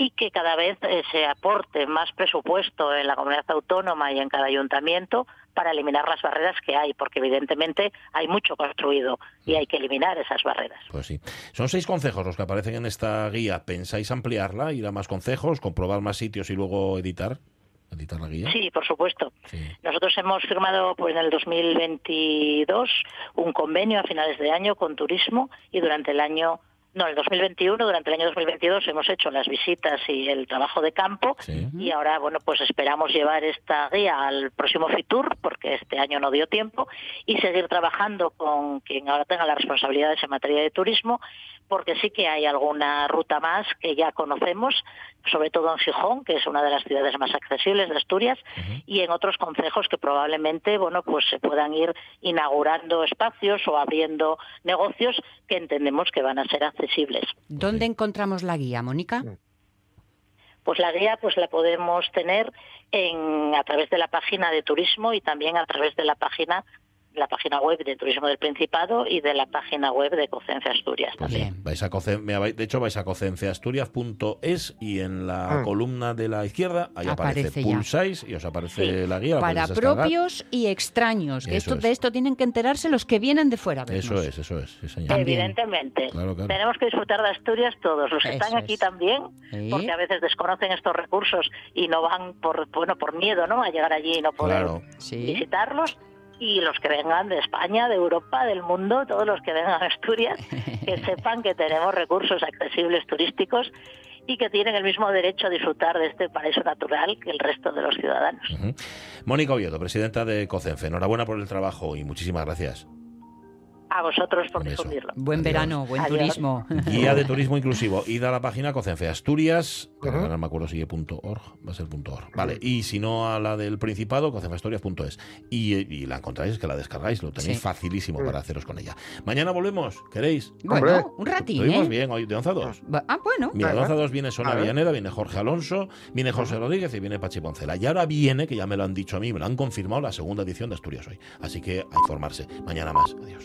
y que cada vez eh, se aporte más presupuesto en la comunidad autónoma y en cada ayuntamiento para eliminar las barreras que hay, porque evidentemente hay mucho construido y hay que eliminar esas barreras. Pues sí. Son seis consejos los que aparecen en esta guía. ¿Pensáis ampliarla, ir a más consejos, comprobar más sitios y luego editar? ¿Editar la guía? Sí, por supuesto. Nosotros hemos firmado pues, en el 2022 un convenio a finales de año con turismo y durante el año no, el 2021, durante el año 2022 hemos hecho las visitas y el trabajo de campo y ahora, bueno, pues esperamos llevar esta guía al próximo FITUR porque este año no dio tiempo y seguir trabajando con quien ahora tenga las responsabilidades en materia de turismo porque sí que hay alguna ruta más que ya conocemos, sobre todo en Gijón, que es una de las ciudades más accesibles de Asturias, y en otros concejos que probablemente, bueno, pues se puedan ir inaugurando espacios o abriendo negocios que entendemos que van a ser accesibles. ¿Dónde encontramos la guía, Mónica? Pues la guía pues la podemos tener en a través de la página de turismo y también a través de la página la página web de Turismo del Principado y de la página web de Cocencia Asturias también. Vais a Cocen- de hecho, vais a cocenciaasturias.es y en la Ah. columna de la izquierda, ahí aparece, pulsáis y os aparece la guía. Para propios y extraños. que esto, es. De esto tienen que enterarse los que vienen de fuera. vernos. Eso es, eso es, sí, señor. Evidentemente. Claro, claro. Tenemos que disfrutar de Asturias todos, los que Eso están aquí es. también, Sí. porque a veces desconocen estos recursos y no van por bueno por miedo, ¿no? A llegar allí y no poder Claro. visitarlos. Y los que vengan de España, de Europa, del mundo, todos los que vengan a Asturias, que sepan que tenemos recursos accesibles turísticos y que tienen el mismo derecho a disfrutar de este paraíso natural que el resto de los ciudadanos. Mónica Oviedo, presidenta de COCENFE. Enhorabuena por el trabajo y muchísimas gracias. A vosotros por difundirlo. Buen verano, buen Adiós. turismo. Guía de turismo inclusivo. Id a la página COCENFE Asturias, no me acuerdo si es punto .org, va a ser punto .org. Vale, y si no a la del Principado, cocenfeasturias.es. Y, y la encontráis, que la descargáis, lo tenéis Sí. facilísimo para haceros con ella. Mañana volvemos, ¿queréis? Bueno, un ratín, Estuvimos ¿eh? bien hoy, de 11 a 2. Va- Ah, bueno. Mira, de 11 a 2 viene Sonia A ver. Villaneda, viene Jorge Alonso, viene José Rodríguez y viene Pachi Poncela. Y ahora viene, que ya me lo han dicho a mí, me lo han confirmado, la segunda edición de Asturias hoy. Así que a informarse. Mañana más. Adiós.